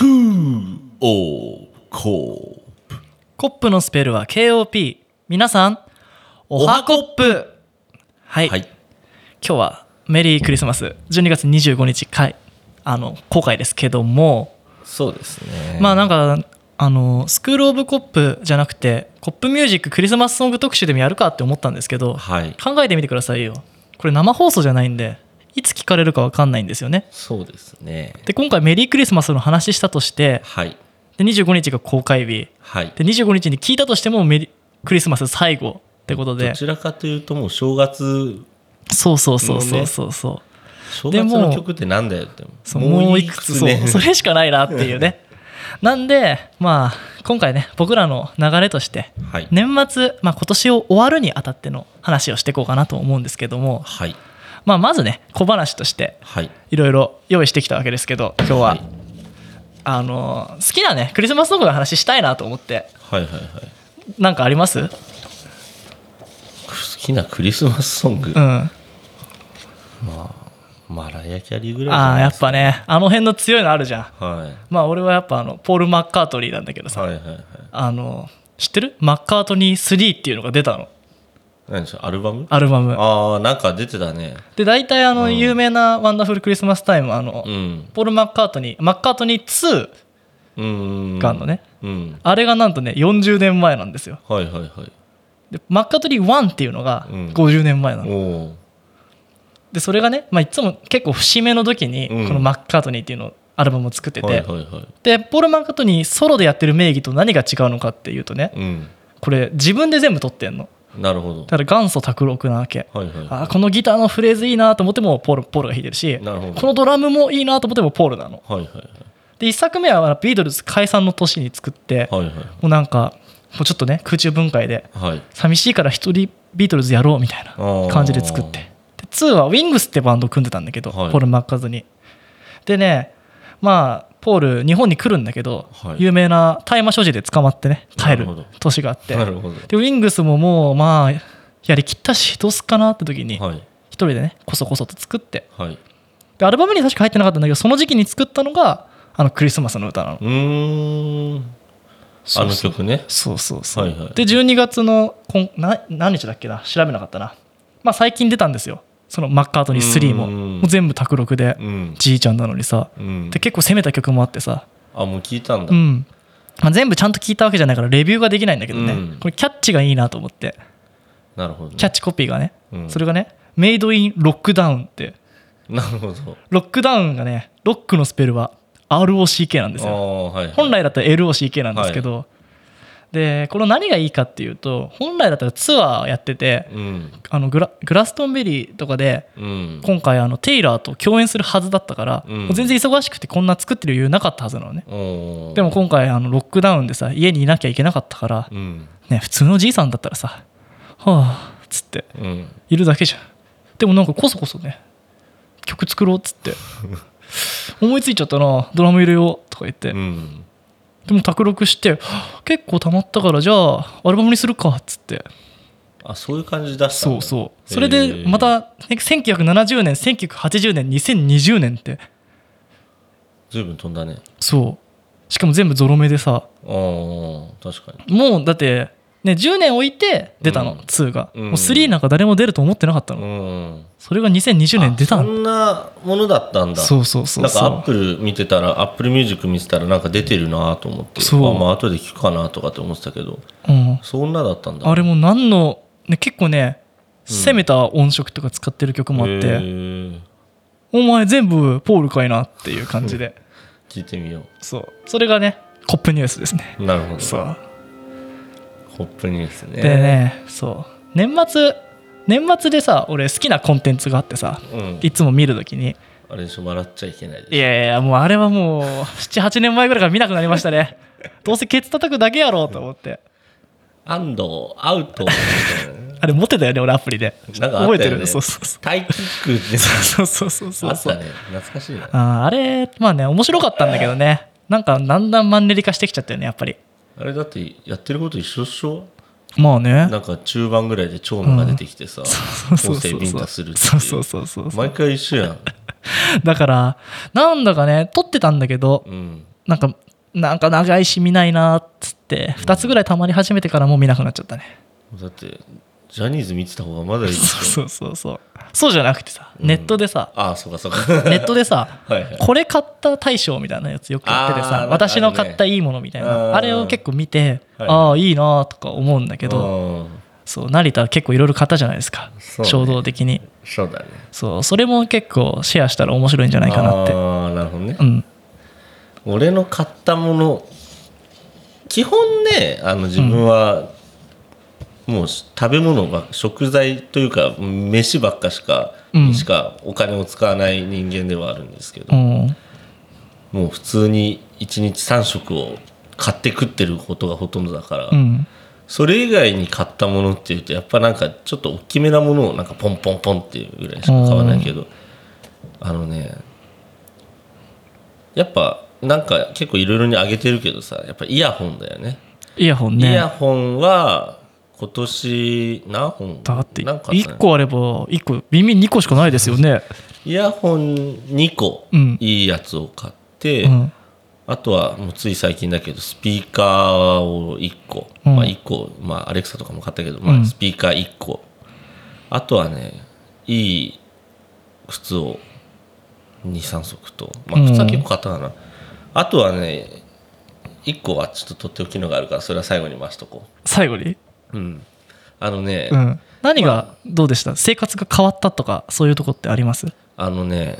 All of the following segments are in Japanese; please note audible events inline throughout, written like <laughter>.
クーオーコーコップのスペルは KOP 皆さんおはコップ。はい、はい。今日はメリークリスマス。12月25日回あの公開ですけども、そうですね。まあなんかあのスクール・オブ・コップじゃなくてコップミュージッククリスマスソング特集でもやるかって思ったんですけど、はい。考えてみてくださいよ。これ生放送じゃないんでいつ聞かれるか分かんないんですよね。そうですね。で今回メリークリスマスの話したとしてはい。で25日が公開日。はい。で25日に聞いたとしてもメリクリスマス最後ってことで。どちらかというともう正月そうそうそうそうそうそう。正月の曲ってなんだよって。そうもういくつそうね。それしかないなっていうね。<laughs> なんでまあ今回ね僕らの流れとしてはい。年末、まあ、今年を終わるにあたっての話をしていこうかなと思うんですけども、はいまあ、まずね小話としてはい。いろいろ用意してきたわけですけど今日は、はい。あの好きなねクリスマスソングの話したいなと思って。はいはいはい。なんかあります？好きなクリスマスソング、うん。マライア・キャリーぐらいああやっぱねあの辺の強いのあるじゃん。はい。まあ俺はやっぱあのポール・マッカートニーなんだけどさ、はいはいはい。あの知ってる？マッカートニー3っていうのが出たの何でしょうアルバム？アルバム。ああなんか出てたね。で大体あの有名な「Wonderful Christmastime」あの、うん。ポール・マッカートニーマッカートニー2うん。があるのね、うん。あれがなんとね40年前なんですよ。はいはいはい。でマッカートニー1っていうのがうん。50年前なの、でそれがね、まあ、いつも結構節目の時にうん。このマッカートニーっていうのをアルバムを作ってて、はいはいはい。でポール・マッカートニーソロでやってる名義と何が違うのかっていうとねうん。これ自分で全部撮ってんのなるほど。だから元祖卓録なわけ。はいはいあーこのギターのフレーズいいなと思ってもポールポールが弾いてるしなるほど。このドラムもいいなと思ってもポールなの。はいはいはい。で1作目はビートルズ解散の年に作ってもはいはい。うなんかもうちょっとね空中分解ではい。寂しいから一人ビートルズやろうみたいな感じで作って。で2はウィングスってバンドを組んでたんだけど、はい。ポール・マッカーズに。でねまあポール日本に来るんだけど、はい。有名な大麻所持で捕まってね帰る年があって。なるほど。でウィングスももうまあやりきったしどうすっかなって時にはい。一人でねこそこそと作って。はい。でアルバムに確か入ってなかったんだけどその時期に作ったのがあのクリスマスの歌なの。うーん。あの曲ね。そうそうそう、はいはいで12月のこんな何日だっけな？調べなかったな。まあ最近出たんですよそのマッカートニー3もうん。もう全部卓録でうん。じいちゃんなのにさ。うん。で結構攻めた曲もあってさ。あもう聞いたんだ。うん、まあ、全部ちゃんと聞いたわけじゃないからレビューができないんだけどね、うん。これキャッチがいいなと思って。なるほどね。キャッチコピーがね、うん。それがねメイドインロックダウンってなるほど。ロックダウンがねロックのスペルは ROCK なんですあよ本来だったら LOCK なんですけど、でこの何がいいかっていうと本来だったらツアーやっててうん。あのグラグラストンベリーとかでうん。今回あのテイラーと共演するはずだったから、うん。全然忙しくてこんな作ってる余裕なかったはずなのね。でも今回あのロックダウンでさ家にいなきゃいけなかったから、うん。ね、普通のじいさんだったらさ「はあ」っつってうん。いるだけじゃん。でもなんかこそこそね曲作ろうっつって。<laughs> 思いついちゃったなドラム入れようとか言って、うんでも卓録してはあ結構たまったからじゃあアルバムにするかっつって。あそういう感じ出したそうそう。それでまた1970年1980年2020年って。随分飛んだね。そう。しかも全部ゾロ目でさ。ああ確かに。もうだってね10年置いて出たの、うん。2が、うん。もう3なんか誰も出ると思ってなかったの、うん。それが2020年出たの。あそんなものだったんだ。そうそうそうなんかそうアップル見てたら Apple Music 見てたらなんか出てるなと思ってそう。あまあ後で聞くかなとかって思ってたけど。うん、そんなだったんだ。あれも何の、ね、結構ね攻めた音色とか使ってる曲もあって、へーお前全部ポールかいなっていう感じで。<laughs> 聞いてみよそう。それがねコップニュースですね。うなるほど。そうホップニュースね。でねそう。年末年末でさ俺好きなコンテンツがあってさうん。いつも見るときに。あれでしょ笑っちゃいけないでしょ。いやいやもうあれはもう78年前ぐらいから見なくなりましたね。<laughs> どうせケツ叩くだけやろうと思って。安藤アウト <laughs> あれ持ってたよね俺アプリで。なんかね。覚えてる？そうそうそう。タイキックってそうそうそうそうそう。あったね。懐かしいな。あーあれまあね面白かったんだけどね。なんかだんだんマンネリ化してきちゃったよねやっぱりあれだってやってること一緒っしょ？まあね。なんか中盤ぐらいで長野が出てきてさそうそう音声ビンそう。そうタするっていそうそうそうそう毎回一緒やん。<laughs> だからなんだかね撮ってたんだけどうん。なんかなんか長いし見ないなっつって2つぐらいたまり始めてからもう見なくなっちゃったね。だってジャニーズ見てた方がまだいい <laughs> そうそうそうそう。じゃなくてさネットでさ、ああそうかそうか。ネットでさ <laughs> はいはい。これ買った大賞みたいなやつよくやっててさ私の買ったいいものみたいうんなあれを結構見てはいああいいなとか思うんだけどうん。そう成田は結構いろいろ買ったじゃないですかね。衝動的に。そうだね。そうそれも結構シェアしたら面白いんじゃないかなって。ああなるほどね。うん。俺の買ったもの基本ねあの自分は、もう食べ物ば食材というか飯ばっかしか、うん。しかお金を使わない人間ではあるんですけど、うん。もう普通に1日3食を買って食ってることがほとんどだから、うん。それ以外に買ったものっていうとやっぱなんかちょっと大きめなものをなんかポンポンポンっていうぐらいしか買わないけどあのねやっぱなんか結構いろいろにあげてるけどさやっぱイヤホンだよね。イヤホンイヤねホンは今年何本？だってなんかあったね。1個あれば1個耳2個しかないですよね。イヤホン2個うん。いいやつを買って、うん。あとはもうつい最近だけどスピーカーを1個、うん。まあ1個、まあ、アレクサとかも買ったけど、まあ、うん。スピーカー1個、あとはねいい靴を23足と、まあ、靴は結構買ったかな、あとはね1個はちょっととっておきのがあるからそれは最後に回しとこ最後に、う、うん、あのね、うん、何がどうでした？生活が変わったとかそういうとこってあります？あのね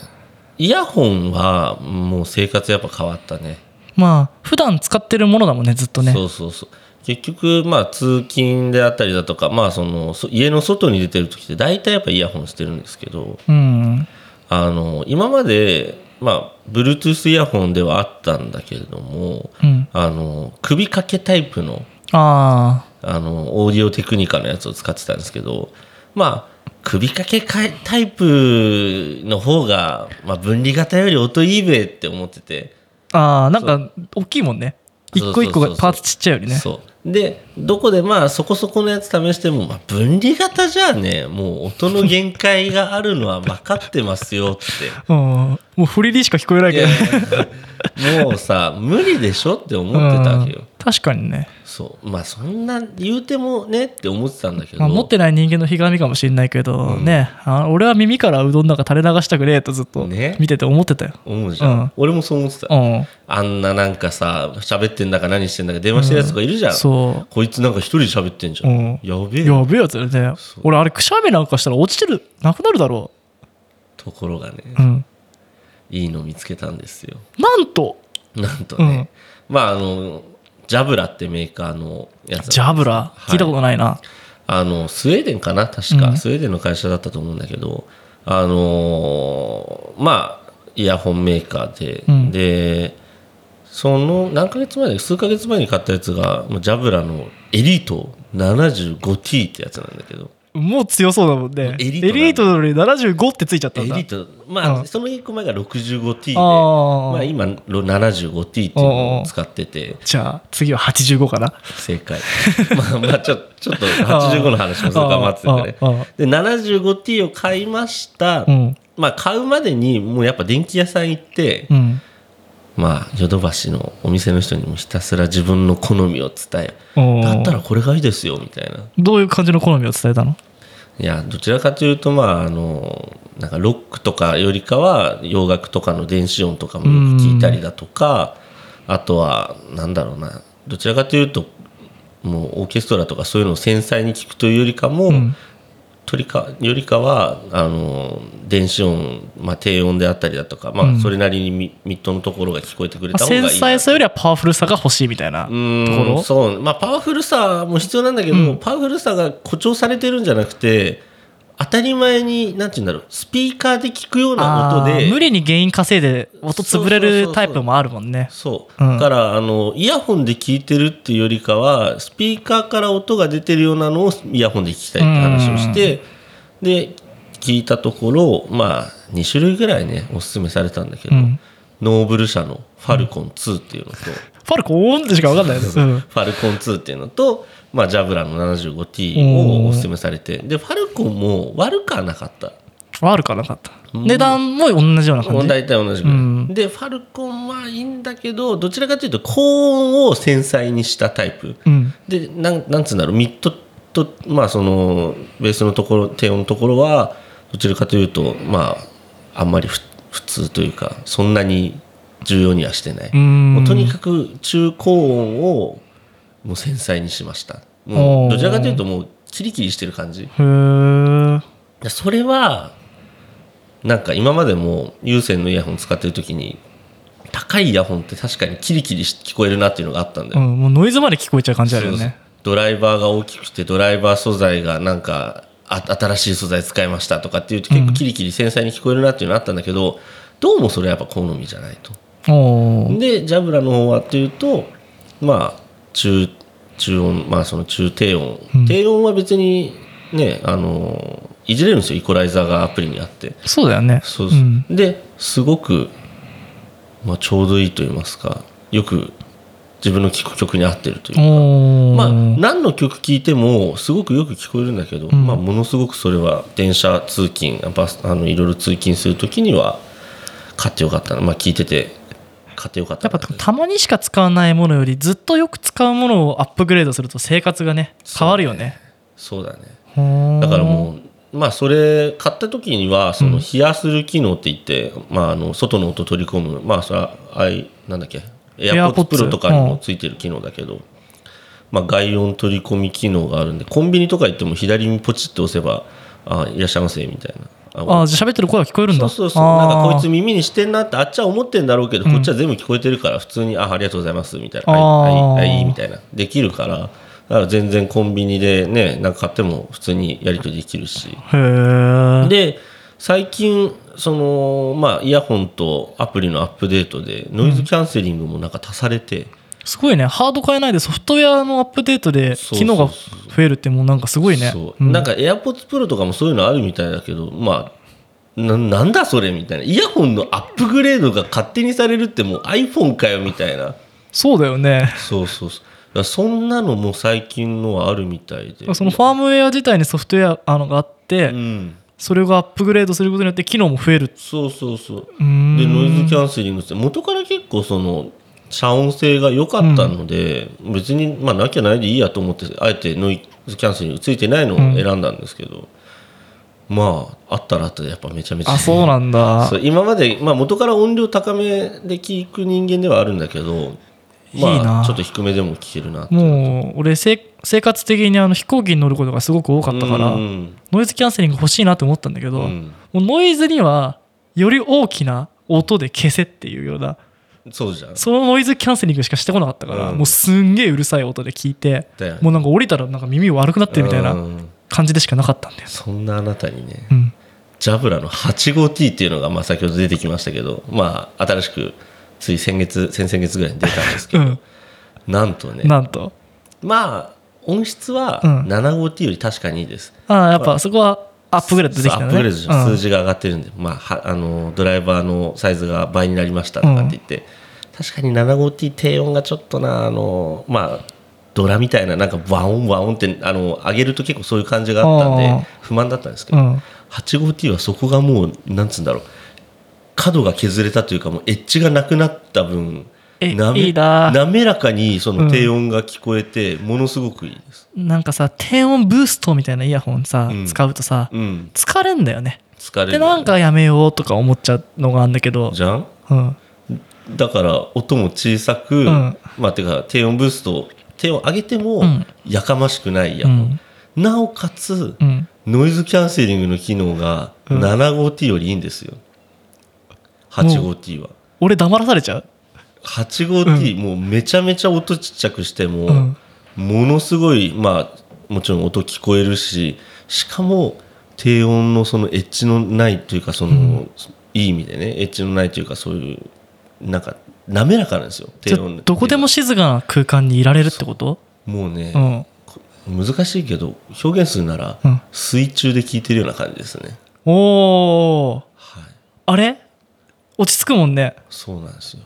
イヤホンはもう生活やっぱ変わったね。まあ普段使ってるものだもんねずっとね。そうそうそう。結局まあ通勤であったりだとかまあそのそ家の外に出てる時って大体やっぱイヤホンしてるんですけどうん。あの今までまあ Bluetooth イヤホンではあったんだけれどもうん。あの首掛けタイプのああのオーディオテクニカのやつを使ってたんですけどまあ首掛けタイプの方が、まあ、分離型より音いいべって思ってて。あああなんか大きいもんね。一個一個がパーツちっちゃいよりね。そう。でどこでまあそこそこのやつ試しても、まあ、分離型じゃあねもう音の限界があるのは分かってますよって。<laughs> うん。もう振りにしか聞こえないけどもうさ無理でしょって思ってたわけよ。うん確かにね、そう。まあそんな言うてもねって思ってたんだけど、まあ、持ってない人間のひがみかもしれないけど、ね。あ俺は耳からうどんなんか垂れ流したくねえとずっとね。見てて思ってたよ、思うじゃん、うん。俺もそう思ってた、うん。あんななんかさ喋ってんだか何してんだか電話してるやつとかいるじゃん、そこいつなんか一人で喋ってんじゃん、うん。やべえ。うやべえやつだよね。俺あれくしゃみなんかしたら落ちてるなくなるだろところがね、ううん。いいの見つけたんですよ。なんと。なんとね、まああのジャブラってメーカーのやつ。ジャブラ？聞いたことないな、あのスウェーデンかな？確か、うん。スウェーデンの会社だったと思うんだけど。あのーまあイヤホンメーカーで、うん。でその何ヶ月前だ数ヶ月前に買ったやつがジャブラのエリート 75T ってやつなんだけどもう強そうだもんね。エリートなんだエリートなのに75ってついちゃったんだ。エリート。まあ、うん。その1個前が 65T でまあ、今 75T っていうのを使ってて。じゃあ次は85かな。正解。<laughs> まあまあちょちょっと85の話もするから待っててくれで 75T を買いました、うん。まあ買うまでにもうやっぱ電気屋さん行って、うんまあヨドバシのお店の人にもひたすら自分の好みを伝えだったらこれがいいですよみたいな。どういう感じの好みを伝えたのいやどちらかというとまああのなんかロックとかよりかは洋楽とかの電子音とかもよく聞いたりだとかあとはなんだろうな。どちらかというともうオーケストラとかそういうのを繊細に聞くというよりかも、んかよりかはあの電子音、まあ、低音であったりだとか、まあ、それなりにミ,、ミッドのところが聞こえてくれまあた方がいいな繊細さよりはパワフルさが欲しいみたいなところ？そう。まあパワフルさも必要なんだけど、パワフルさが誇張されてるんじゃなくて当たり前になんて言うんだろうスピーカーで聞くような音で無理に原因稼いで音潰れるタイプもあるもんね。そう、うん。だからあのイヤホンで聞いてるっていうよりかはスピーカーから音が出てるようなのをイヤホンで聞きたいって話をして、で聞いたところまあ2種類ぐらいねおすすめされたんだけど、うんノーブル社のファルコン2っていうのと、<laughs> ファルコンってしか分かんないです、うん。ファルコン2っていうのと、まあ、ジャブラの 75T をおすすめされてでファルコンも悪くはなかった。悪くはなかった。うん。値段も同じような感じ。大体同じぐらい、うん。でファルコンはいいんだけどどちらかというと高音を繊細にしたタイプ。うん。でなんなんつうんだろう。ミッドとまあそのベースのところ低音のところはどちらかというとまああんまりふ普通というかそんなに重要にはしてない、うん。もうとにかく中高音をもう繊細にしました。もうどちらかというともうキリキリしてる感じ。へえでそれはなんか今までも有線のイヤホン使ってる時に高いイヤホンって確かにキリキリし聞こえるなっていうのがあったんだよ、うんもうノイズまで聞こえちゃう感じあるよね。ドライバーが大きくてドライバー素材がなんかあ新しい素材使いましたとかっていうと結構キリキリ繊細に聞こえるなっていうのがあったんだけど、どうもそれはやっぱ好みじゃないと。でジャブラの方はっていうとまあ中中音まあその中低音、うん。低音は別にねあのいじれるんですよ。イコライザーがアプリにあって。そうだよね。そうそう、ん。ですごく、まあ、ちょうどいいと言いますかよく自分の聴く曲に合ってるというか。まあ何の曲聴いてもすごくよく聞こえるんだけど、ん。まあ、ものすごくそれは電車通勤バスあのいろいろ通勤する時には買ってよかったな。まあ聞いてて買ってよかったな。やっぱたまにしか使わないものよりずっとよく使うものをアップグレードすると生活がね変わるよね。そうだね。だからもうまあそれ買った時にはその冷やする機能って言って、まあ、あの外の音取り込むまあそれはあいなんだっけ AirPods Pro とかにもついてる機能だけど、まあ、外音取り込み機能があるんでコンビニとか行っても左にポチッと押せば「あいらっしゃいませ」みたいな。あじゃあ喋ってる声は聞こえるんだ。そうそうなんかこいつ耳にしてんなってあっちは思ってんだろうけど、こっちは全部聞こえてるから普通に「あありがとうございます」みたいな「あー。はいはいはい」みたいな。できるからだから全然コンビニでねなんか買っても普通にやり取りできるし。で最近そのまあイヤホンとアプリのアップデートでノイズキャンセリングもなんか足されて、すごいね。ハード変えないでソフトウェアのアップデートで機能が増えるってもうなんかすごいね。そう。うん。なんか AirPods Pro とかもそういうのあるみたいだけどまあななんだそれみたいな。イヤホンのアップグレードが勝手にされるってもう iPhone かよみたいな。そうだよね。そうそうそう。そんなのも最近のはあるみたいで。そのファームウェア自体にソフトウェアあのがあって、うんそれがアップグレードすることによって機能も増える。そうそうそう。でノイズキャンセリングって元から結構その遮音性が良かったので、別にまあなきゃないでいいやと思ってあえてノイズキャンセリングついてないのを選んだんですけど、まああったらあったでやっぱめちゃめちゃ。あそうなんだ。<laughs> 今まで、まあ、元から音量高めで聞く人間ではあるんだけどまあいいな。ちょっと低めでも聞けるなもう俺せ生活的にあの飛行機に乗ることがすごく多かったからうん。ノイズキャンセリング欲しいなって思ったんだけど、うん。もうノイズにはより大きな音で消せっていうようなそうじゃん。そのノイズキャンセリングしかしてこなかったから、うん。もうすんげえうるさい音で聞いてね。もうなんか降りたらなんか耳悪くなってるみたいなうん。感じでしかなかったんだよ、そんなあなたにねうん、ジャブラの 85T っていうのがまあ先ほど出てきましたけどまあ新しくつい先月先々月ぐらいに出たんですけど、<laughs> うん。なんとねなんと。まあ音質はうん。75T より確かにいいです、ああやっぱそこはアップグレードできたそうアねップグレードうん。数字が上がってるんで、まあ、はあのドライバーのサイズが倍になりましたとかって言って、確かに 75T 低音がちょっとなあのまあドラみたいななんかワオンワオンってあの上げると結構そういう感じがあったんで不満だったんですけど、うん。85T はそこがもうなんつうんだろう。角が削れたというかもうエッジがなくなった分えなめいいな。滑らかにその低音が聞こえてものすごくいいです。なんかさ低音ブーストみたいなイヤホンさ、うん。使うとさうん、疲れんだよね。疲れるでなんかやめようとか思っちゃうのがあるんだけど。じゃん？うん。だから音も小さく、ん。まあてか低音ブースト低音上げてもうん。やかましくないイヤホン、うん。なおかつうん。ノイズキャンセリングの機能がうん。75T よりいいんですよ。85T は。俺黙らされちゃう？85T、もうめちゃめちゃ音ちっちゃくしても、うん。ものすごいまあもちろん音聞こえるししかも低音のそのエッジのないというかその、いい意味でねエッジのないというかそういうなんか滑らかなんですよ低音。どこでも静かな空間にいられるってこと？もうねう、ん。難しいけど表現するなら、うん。水中で聞いてるような感じですね。おおはい。あれ？落ち着くもんね。そうなんですよ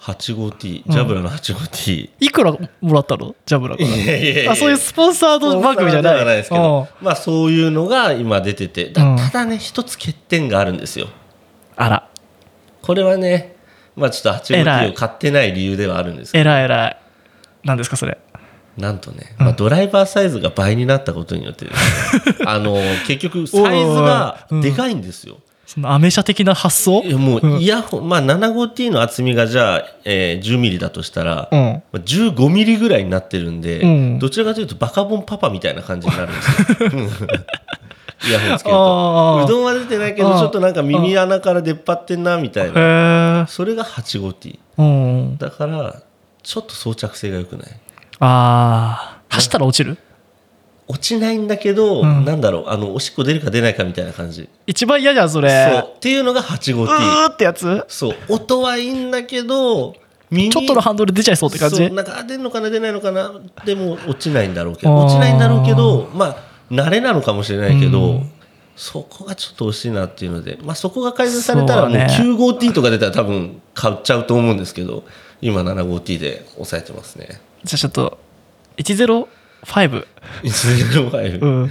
85T ジャブラの 85T、いくらもらったの？ジャブラかいやいやいやらあそういうスポンサード番組じゃない。ないですけどまあそういうのが今出てて。だうん。ただね一つ欠点があるんですよ。うんあら。これはねまあちょっと偉 85T いを買ってない理由ではあるんですけど。えらいえらい。何ですかそれ？なんとね、まあ、ドライバーサイズが倍になったことによってね。<laughs> あの結局サイズがでかいんですよ。そのアメ車的な発想？いやもうイヤホン、まあ 75T の厚みがじゃあ、えー、10ミリだとしたら、うん。まあ15ミリぐらいになってるんで、うん。どちらかというとバカボンパパみたいな感じになるんですよ。<laughs> うん。イヤホンつけると。うどんは出てないけど、ちょっとなんか耳穴から出っ張ってんなみたいへな。えそれが 85T。うん。だから、ちょっと装着性が良くない？ああ走ったら落ちる？落ちないんだけど、うん。なんだろう、あの、おしっこ出るか出ないかみたいな感じ。一番嫌じゃんそれ。そう。っていうのが 85T。うーってやつ？そう。音はいいんだけど、耳ちょっとのハンドル出ちゃいそうって感じ？そう。なんかあ出るのかな出ないのかな？でも落ちないんだろうけど。落ちないんだろうけどまあ慣れなのかもしれないけど、うん。そこがちょっと惜しいなっていうので、まあ、そこが改善されたらもうそうね 95T とか出たら多分買っちゃうと思うんですけど今 75T で抑えてますね。じゃあちょっと105 105うん。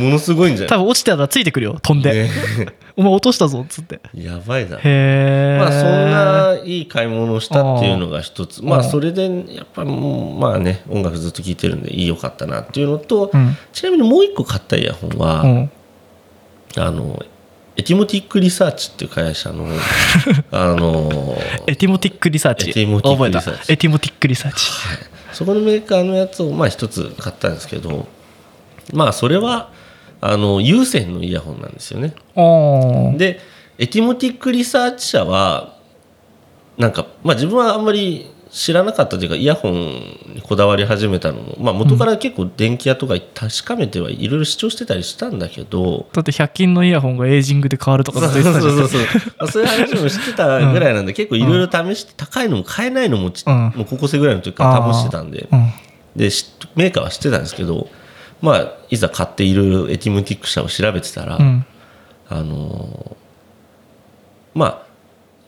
ものすごいんじゃない？多分落ちてたらついてくるよ飛んで、ね。お前落としたぞっつって。やばいな。へえまあそんないい買い物をしたっていうのが一つ。まあうんそれでやっぱもうまあね音楽ずっと聴いてるんでいいよかったなっていうのと、うん。ちなみにもう一個買ったイヤホンは、うん。あのエティモティックリサーチっていう会社の <laughs> あのEtymotic Research。Etymotic 覚えた Research。 Etymotic Researchそこのメーカーのやつをまあ一つ買ったんですけどまあそれはあの有線のイヤホンなんですよね。で Etymotic Research 社はなんか、まあ、自分はあんまり知らなかったというかイヤホンにこだわり始めたのも、まあ、元から結構電気屋とか確かめてはいろいろ主張してたりしたんだけど、だって100均のイヤホンがエイジングで変わるとかそうそうそうそう。<laughs> そういう話もしてたぐらいなんで、結構いろいろ試して高いのも買えないのもち、うん。もう高校生ぐらいの時から試してたんでうん。でしメーカーは知ってたんですけど、まあ、いざ買っていろいろエティモティック社を調べてたら、うん。あのーまあ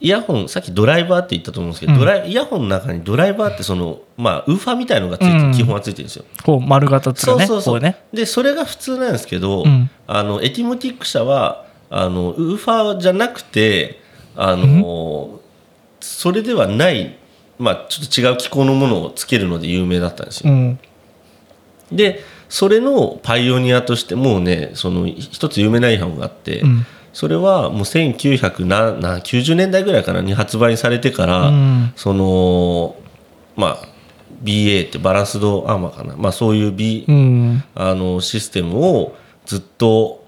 イヤホンさっきドライバーって言ったと思うんですけど、うん。ドライイヤホンの中にドライバーってその、まあ、ウーファーみたいのがついて、うん。基本はついてるんですよ。こう丸型っていうかねそうそうそう。ね。でそれが普通なんですけど、うん。あのエティモティック社はあのウーファーじゃなくてあの、それではない、まあ、ちょっと違う機構のものをつけるので有名だったんですよ。うん。でそれのパイオニアとしてもうねその一つ有名なイヤホンがあって、うんそれはもう1990年代ぐらいかなに発売されてから、うん。そのまあ BA ってバランスドアーマーかな、まあ、そういう B、うん。あのシステムをずっと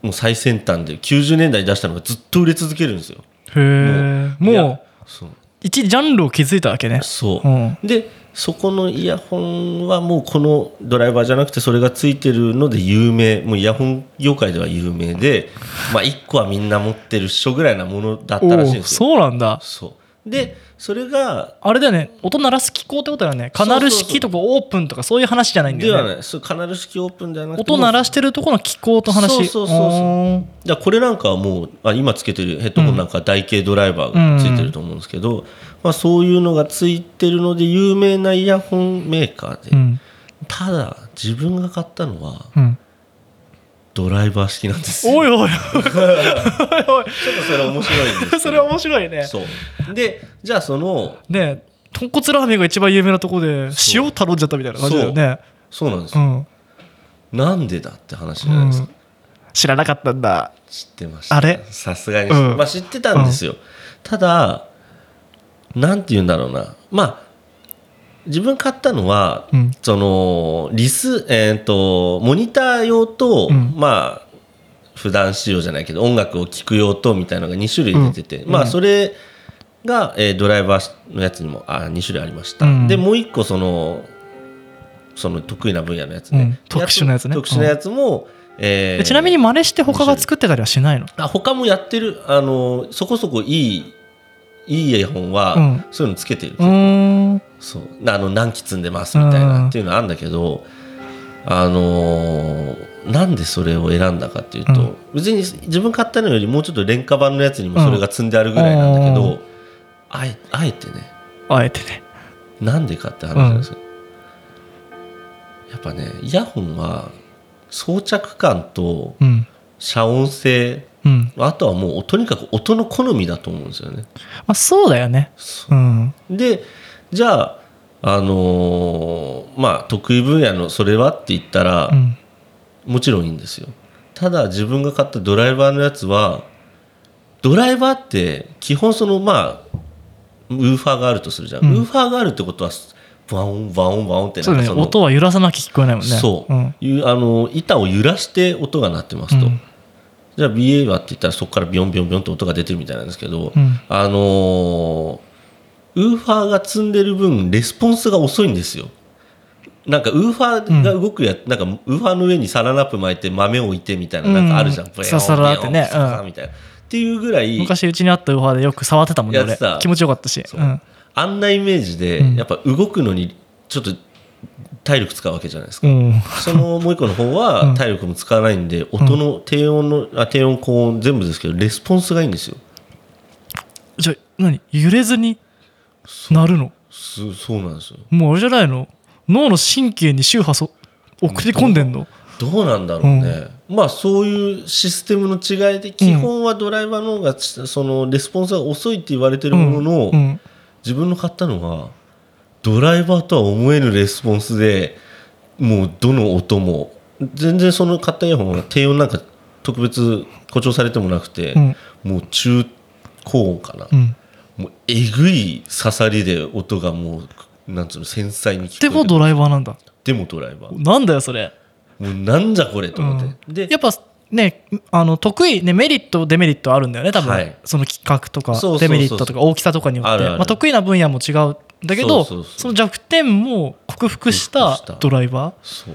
もう最先端で90年代に出したのがずっと売れ続けるんですよ。へえもう。一ジャンルを築いたわけね。そう、うん。でそこのイヤホンはもうこのドライバーじゃなくてそれがついてるので有名。もうイヤホン業界では有名で、まあ、1個はみんな持ってるっしょぐらいなものだったらしいんおですよ。そうなんだ。そう。でそれがあれだよね。音鳴らす機構ってことだよね。カナル式とかオープンとかそういう話じゃないんだではよねない。そうカナル式オープンではなくて音鳴らしてるところの機構と話そうそうそうそう。だこれなんかはもうあ今つけてるヘッドホンなんかは台形ドライバーがついてると思うんですけど、まあ、そういうのがついてるので有名なイヤホンメーカーで、うん。ただ自分が買ったのはうん。ドライバー式なんですよ。おいおい。おいおいちょっとそれ面白いんです <laughs> それは面白いね。そう。でじゃあそのねえ豚骨ラーメンが一番有名なとこで塩頼んじゃったみたいな感じだよね。そう。なんですよ、うん。なんでだって話じゃないですか、知らなかったんだ。知ってました。あれ？さすがに、うん。まあ、知ってたんですよ、ただなんて言うんだろうな。まあ自分買ったのは、うん。そのリスえっ、とモニター用と、うん。まあ普段仕様じゃないけど音楽を聴く用とみたいなのが2種類出てて、うん。まあそれが、えードライバーのやつにもあ2種類ありました、うん。でもう1個そのその得意な分野のやつね、うん。特殊なやつね。特殊なやつも、えーえちなみに真似して他が作ってたりはしないの？あ他もやってる。あのそこそこいいいいイヤホンは、うん。そういうのつけてる、うーん。そう。あの何機積んでますみたいうん。なっていうのあるんだけど、あのーなんでそれを選んだかっていうと、うん。別に自分買ったのよりもうちょっと廉価版のやつにもそれが積んであるぐらいなんだけど、あえあえてね。あえてね。なんでかって話なんですよ、やっぱねイヤホンは装着感とうん。遮音性うん。あとはもうとにかく音の好みだと思うんですよね。まあそうだよね。う。ん。でじゃああのーまあ得意分野のそれはって言ったら、うん。もちろんいいんですよ。ただ自分が買ったドライバーのやつはドライバーって基本そのまあウーファーがあるとするじゃん、うん。ウーファーがあるってことはバオンバオンバオンってそうだね。その音は揺らさなきゃ聞こえないもんね。そう、うあの板を揺らして音が鳴ってますと、うんじゃあ BA はって言ったらそこからビヨンビヨンビヨンと音が出てるみたいなんですけど、うん。あのーウーファーが積んでる分レスポンスが遅いんですよ。なんかウーファーが動くや、なんかウーファーの上にサランラップ巻いて豆を置いてみたいななんかあるじゃん、うん。ブってね。みたいな。っていうぐらい。昔うちにあったウーファーでよく触ってたもんね気持ちよかったし。あんなイメージで、うん。やっぱ動くのにちょっと体力使うわけじゃないですか、うん。そのもう一個の方うん。は体力も使わないんで、音の低音のあ低音高音全部ですけどレスポンスがいいんですよ。じゃあ何？揺れずになるの？すそうなんですよ。もうあれじゃないの？脳の神経に周波数送り込んでんの？どうなんだろうね、まあそういうシステムの違いで基本はドライバーの方がそのレスポンスが遅いって言われてるものの、うん。自分の買ったのはドライバーとは思えぬレスポンスでもうどの音も。全然その買ったイヤホンは低音なんか特別誇張されてもなくて、うん。もう中高音かな、うん。もうえぐい刺さりで音がもうなんつうの繊細に聞こえてでもドライバーなんだ。でもドライバー。なんだよそれ。もうなんじゃこれと思って、でやっぱねあの得意ねメリットデメリットあるんだよね多分、はい。その企画とかデメリットとか大きさとかによって。まあ、得意な分野も違うんだけどその弱点も克服したドライバそう。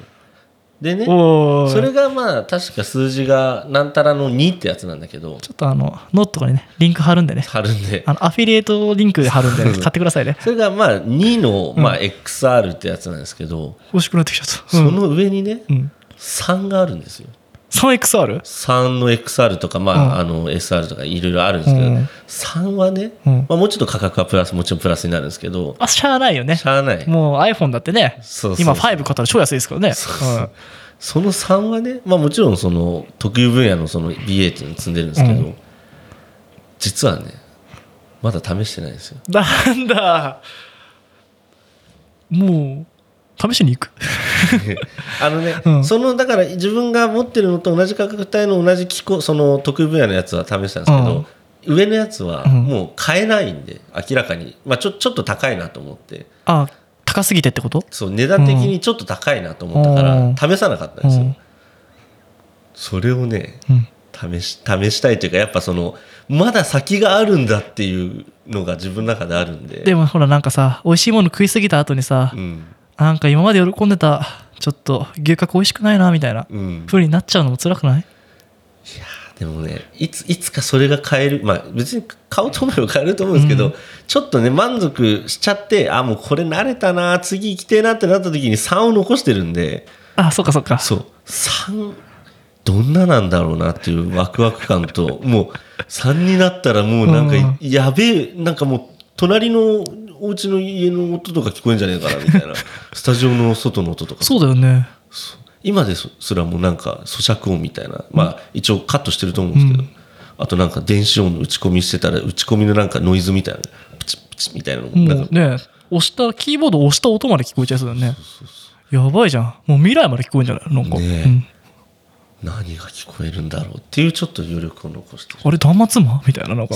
でねそれがまあ確か数字がなんたらの2ってやつなんだけど。ちょっとあのノートとかにねリンク貼るんでね。貼るんで。あのアフィリエイトリンクで貼るんで、ね、買ってくださいね。それがまあ2のまあ XR ってやつなんですけど、欲しくなってきちゃった、その上にね、うん、3があるんですよ 3XR? 3の XR とか、まあうん。あの SR とかいろいろあるんですけど、うん。3はね、うん。まあ、もうちょっと価格はプラスもちろんプラスになるんですけどあしゃあないよね。しゃあない。もう iPhone だってねそうそうそう。今5買ったら超安いですからね。その3はね、まあ、もちろんその特有分野のその BA っていうのを積んでるんですけど、うん。実はねまだ試してないんですよ。うんなんだ。もう試しに行く。<laughs> あのね、うん。そのだから自分が持ってるのと同じ価格帯の同じ機構その得意分野のやつは試したんですけど、上のやつはうん。もう買えないんで明らかに、まあ、ちょちょっと高いなと思って。あ高すぎてってこと？そう値段的にちょっと高いなと思ったから、うん。試さなかったんですよ、うん。それをねうん。試し試したいというかやっぱそのまだ先があるんだっていうのが自分の中であるんで。でもほらなんかさ美味しいもの食いすぎた後にさ、うんなんか今まで喜んでたちょっと牛角美味しくないなみたいなうん。風になっちゃうのも辛くない？でもねいついつかそれが買えるまあ別に買おうと思えば買えると思うんですけど、うん。ちょっとね満足しちゃってあもうこれ慣れたな次行きてえなってなった時に3を残してるんで。あそっかそっか。そう。3どんななんだろうなっていうワクワク感ともう3になったらもうなんかうん。やべえなんかもう隣のお家の家の音とか聞こえんじゃねえかなみたいな。<laughs> スタジオの外の音とか。そうだよね。今ですすらもうなんか咀嚼音みたいな。まあ一応カットしてると思うんですけど、うん。あとなんか電子音の打ち込みしてたら打ち込みのなんかノイズみたいな。プチプチみたいなの。もなんか。もうね押したキーボード押した音まで聞こえちゃいそうだよね。やばいじゃん。もう未来まで聞こえんじゃない？なんか、ね何が聞こえるんだろうっていうちょっと余力を残して。あれ断末魔？みたいななんか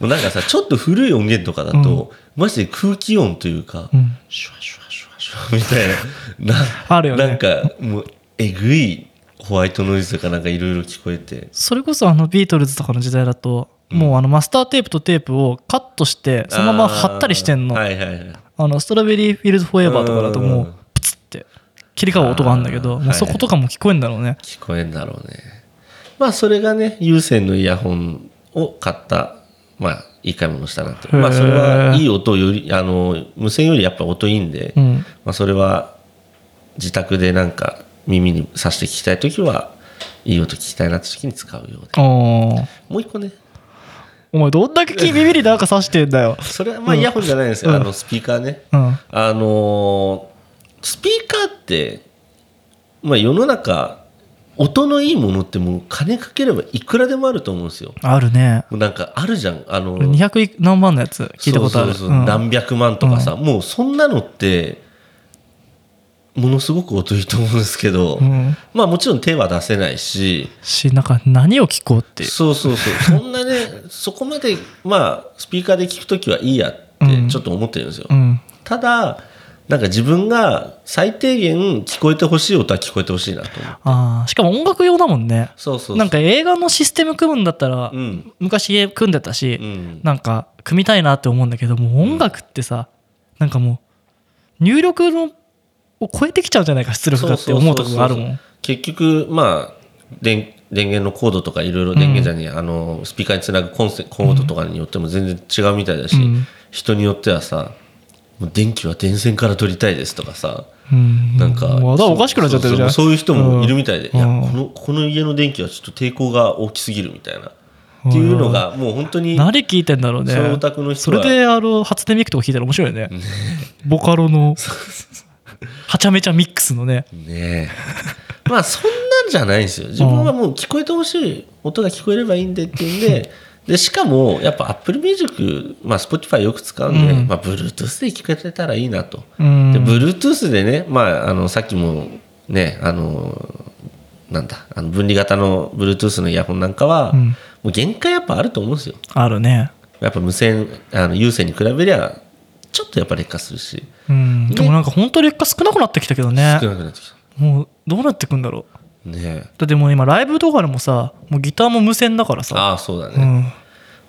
なんかさちょっと古い音源とかだと、マジで空気音というか、うん。シュワシュワシュワシュワみたいななあるよね。なんかもうえぐいホワイトノイズとかなんかいろいろ聞こえて。それこそあのビートルズとかの時代だと、もうあのマスターテープとテープをカットしてそのまま貼ったりしてんの。あ、はいはいはい。の Strawberry Fields Forever とかだともうプツって切り替わる音があるんだけどもうそことかも聞こえんだろうね、聞こえんだろうね。まあそれがね有線のイヤホンを買ったまあいい買い物したなってまあそれはいい音よりあの無線よりやっぱ音いいんで、うん。まあ、それは自宅でなんか耳にさして聞きたい時はいい音聞きたいなって時に使うようで。もう一個ね。お前どんだけ <laughs> 耳になんか刺してんだよ。それはまあイヤホンじゃないんですよ、うん。あのスピーカーね。うん。あのースピーカーって、まあ、世の中音のいいものってもう金かければいくらでもあると思うんですよ。あるね。なんかあるじゃん。あの俺200い何万のやつ聞いたことある。そうそうそう。うん。何百万とかさ、もうそんなのってものすごく音いいと思うんですけど、うん。まあもちろん手は出せないし。しなんか何を聞こうってそうそうそう。<laughs> そんなねそこまでまあスピーカーで聞くときはいいやってうん。ちょっと思ってるんですよ、うん。ただなんか自分が最低限聞こえてほしい音は聞こえてほしいなとああしかも音楽用だもんね。そうそうなんか映画のシステム組むんだったら、うん。昔組んでたし、うん。なんか組みたいなって思うんだけどもう音楽ってさ、なんかもう入力のを超えてきちゃうんじゃないか出力がって思うところがあるもん。結局まあ電電源のコードとかいろいろ電源じゃねえ、あのスピーカーにつなぐコンセコードとかによっても全然違うみたいだし、うん。人によってはさもう電気は電線から取りたいですとかさうん。なんかもう頭おかしくなっちゃってるじゃん。そういう人もいるみたいで、いやうんこのこの家の電気はちょっと抵抗が大きすぎるみたいな。っていうのがもう本当に何聞いてんだろうね。そのお宅の人そはれであの初音ミクとか聞いたら面白いよね。ボカロの <laughs> はちゃめちゃミックスのね。ねえ。まあそんなんじゃないんですよ。自分はもう聞こえてほしい音が聞こえればいいんでっていうんで <laughs> でしかもやっぱ Apple Music、まあ、Spotify よく使うんで、うん。まあ、Bluetooth で聞こえたらいいなと、うん。で Bluetooth でね、まあ、あのさっきもねあのなんだあの分離型の Bluetooth のイヤホンなんかは、うん。もう限界やっぱあると思うんですよ。あるね。やっぱ無線あの有線に比べりゃちょっとやっぱ劣化するし。うん。でもなんか本当劣化少なくなってきたけどね。少なくなってきもうどうなってくんだろう。たねえ。だってもう今ライブとかでもさもうギターも無線だからさ。ああそうだね、うん。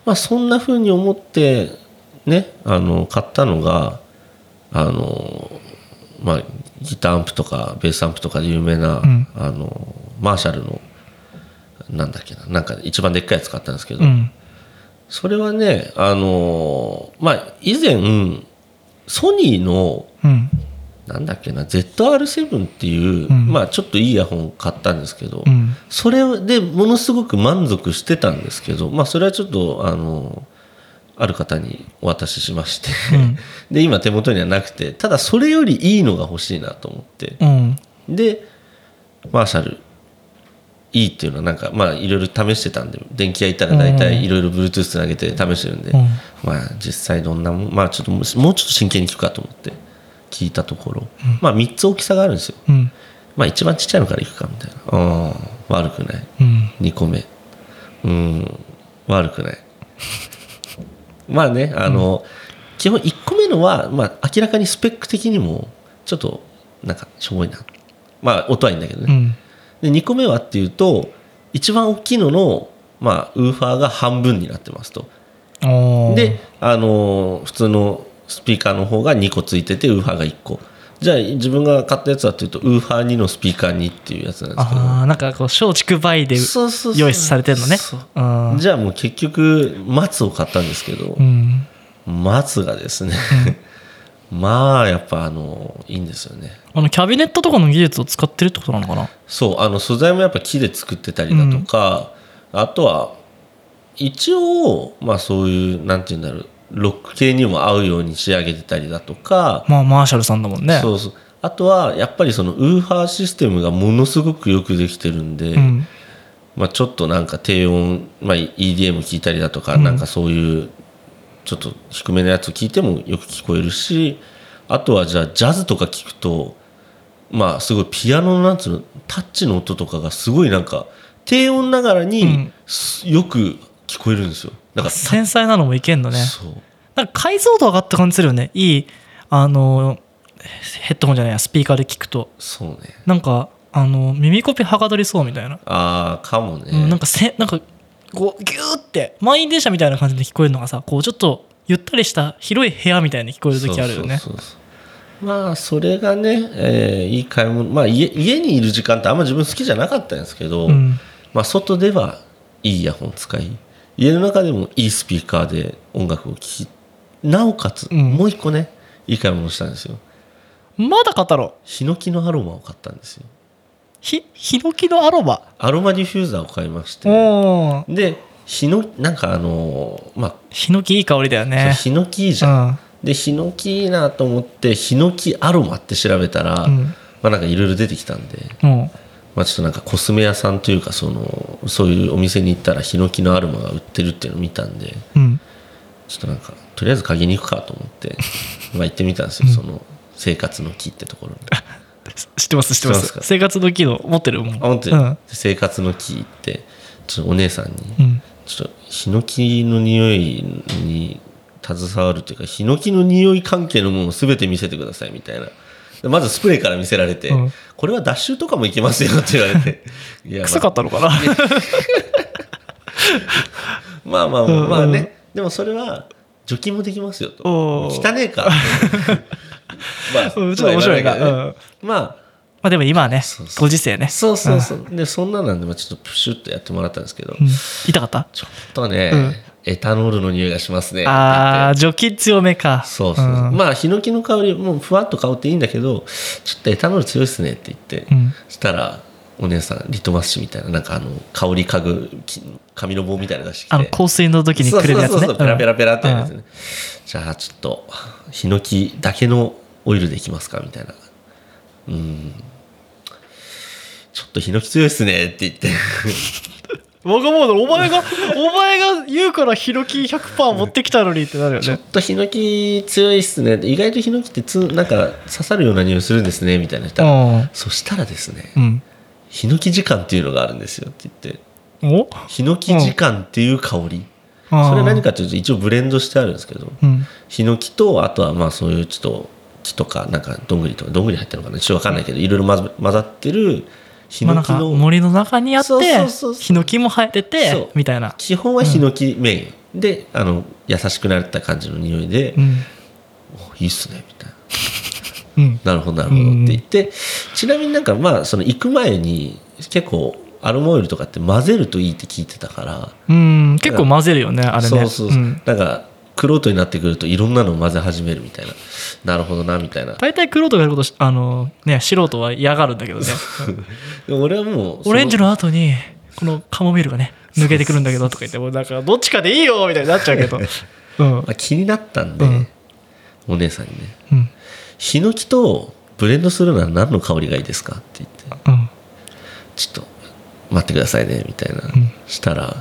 まあ、そんな風に思ってねあの買ったのがあの、まあ、ギターアンプとかベースアンプとかで有名な、ん。あのマーシャルのなんだっけななんか一番でっかいやつ買ったんですけど、うん。それはねあのまあ以前ソニーのうんなんだっけな ZR7 っていう、うん。まあちょっといいイヤホン買ったんですけど、うん。それでものすごく満足してたんですけど、まあ、それはちょっとあのある方にお渡ししまして、うん。<laughs> で今手元にはなくてただそれよりいいのが欲しいなと思って。うん。でマーシャルいいっていうのはなんかまあいろいろ試してたんで電気屋行ったら大体いろいろ Bluetooth つなげて試してるんで、うん。まあ実際どんなもんまあちょっともうちょっと真剣に聞くかと思って聞いたところ、まあ3つ大きさがあるんですよ。うん。まあ一番ちっちゃいのからいくかみたいな。ああ。悪くない。うん。2個目。うん。悪くない。<laughs> まあねあの、基本1個目のは、まあ、明らかにスペック的にもちょっとなんかしょぼいな。まあ音はいいんだけどね、うん。で2個目はっていうと一番大きいのの、まあ、ウーファーが半分になってますと。であの普通のスピーカーの方が2個ついててウーファーが1個。じゃあ自分が買ったやつはっていうとウーファー2のスピーカー2っていうやつなんですけど。ああなんかこう松竹梅で用意されてるのね。じゃあもう結局松を買ったんですけどう、ん松がですね、まあやっぱあのいいんですよね。あのキャビネットとかの技術を使ってるってことなのかな？そうあの素材もやっぱ木で作ってたりだとか、あとは一応まあそういうなんて言うんだろうロック系にも合うように仕上げてたりだとか、まあマーシャルさんだもんね。そうそう。あとはやっぱりそのウーファーシステムがものすごくよくできてるんで、うん。まあ、ちょっとなんか低音、まあ、EDM 聞いたりだとか、なんかそういうちょっと低めのやつを聞いてもよく聞こえるしあとはじゃあジャズとか聞くとまあすごいピアノのなんつうのタッチの音とかがすごいなんか低音ながらにすよく聞こえるんですよ。だから繊細なのもいけんのね。そう。なんか解像度上がった感じするよね。いいあのヘッドホンじゃないやスピーカーで聞くと。そうね。なんかあの耳コピはがどりそうみたいな、ああかもね、うんなんかせなんかこうギューって満員電車みたいな感じで聞こえるのがさこうちょっとゆったりした広い部屋みたいに聞こえる時あるよね。まあそれがね、えーいい買い物まあ家家にいる時間ってあんま自分好きじゃなかったんですけど、うん。まあ外ではいいイヤホン使い家の中でもいいスピーカーで音楽を聴きなおかつ、うん。もう一個ねいい買い物したんですよ。まだ語ろうヒノキのアロマを買ったんですよ。ひヒノキのアロマ？アロマディフューザーを買いまして。でヒノなんかあのまあヒノキいい香りだよね。ヒノキいいじゃん、でヒノキいいなと思ってヒノキアロマって調べたら、うん。まあなんかいろいろ出てきたんで、うんうんまあ、ちょっとなんかコスメ屋さんというかそのそういうお店に行ったらヒノキのアロマが売ってるっていうのを見たんでうん。ちょっとなんかとりあえず嗅ぎに行くかと思ってまあ行ってみたんですよ、その生活の木ってところに。知ってます知ってます。生活の機能持ってるもん。あ本当に、うん。で生活の木行ってちょっとお姉さんに、うん。ちょっとヒノキの匂いに携わるというかヒノキの匂い関係のものを全て見せてくださいみたいなでまずスプレーから見せられて、うん。これは脱臭とかもいけますよって言われて。<laughs> いや、まあ。臭かったのかな？<laughs> まあまあまあうん。まあね、でもそれは除菌もできますよと。汚ねえか。<laughs> まあうんちょっと面白いな。まあ言わけどね。うん。まあ。まあでも今はねご時世ね。そうそうそう。でそんななんでまあちょっとプシュッとやってもらったんですけど、うん。痛かった？ちょっとね、うんエタノールの匂いがしますね。ああ除菌強めか。そうそう、ん。まあヒノキの香りもうふわっと香っていいんだけどちょっとエタノール強いっすねって言って、うん。そしたらお姉さんリトマス紙みたいななんかあの香り嗅ぐき紙の棒みたいなの出してきて。あの香水の時にくれるやつね。そうそうそうペラペラペラってやつうん。ね、じゃあちょっとヒノキだけのオイルでいきますかみたいな。うん。ちょっとヒノキ強いっすねって言ってわがままだお前が <laughs> お前が言うからヒノキ100%持ってきたのにってなるよちょっねとヒノキ強いっすね。意外とヒノキってつなんか刺さるような匂いするんですねみたいな言ったらうん。そしたらですねうん。ヒノキ時間っていうのがあるんですよって言って。お？ヒノキ時間っていう香り、そそれは何かというと一応ブレンドしてあるんですけど。うん。ヒノキとあとはまあそういうちょっと木とかなんかどんぐりとかどんぐり入ってるのかな？ちょっと分かんないけどいろいろ混ざってるヒノキの森の中にあってヒノキも生えてそてう。みたいな。基本はヒノキメイン。であの優しくなった感じの匂いで、うん。おいいっすねみたいな。うん。なるほどなるほどって言って、ちなみになんかまあその行く前に結構アロマオイルとかって混ぜるといいって聞いてたから。うん。結構混ぜるよねあれね。そうそうそう、ん。なんか玄人になってくるといろんなのを混ぜ始めるみたいな。なるほどなみたいな。大体クロートがやることしあのね素人は嫌がるんだけどね。<laughs> 俺はもうオレンジのの後にこのカモミールがね抜けてくるんだけどとか言ってもうなんかどっちかでいいよみたいになっちゃうけど。<laughs> うん。まあ、気になったんで、うん。お姉さんにね。うん「ヒノキとブレンドするなら何の香りがいいですか?」って言って。うん。ちょっと待ってくださいねみたいな、んしたら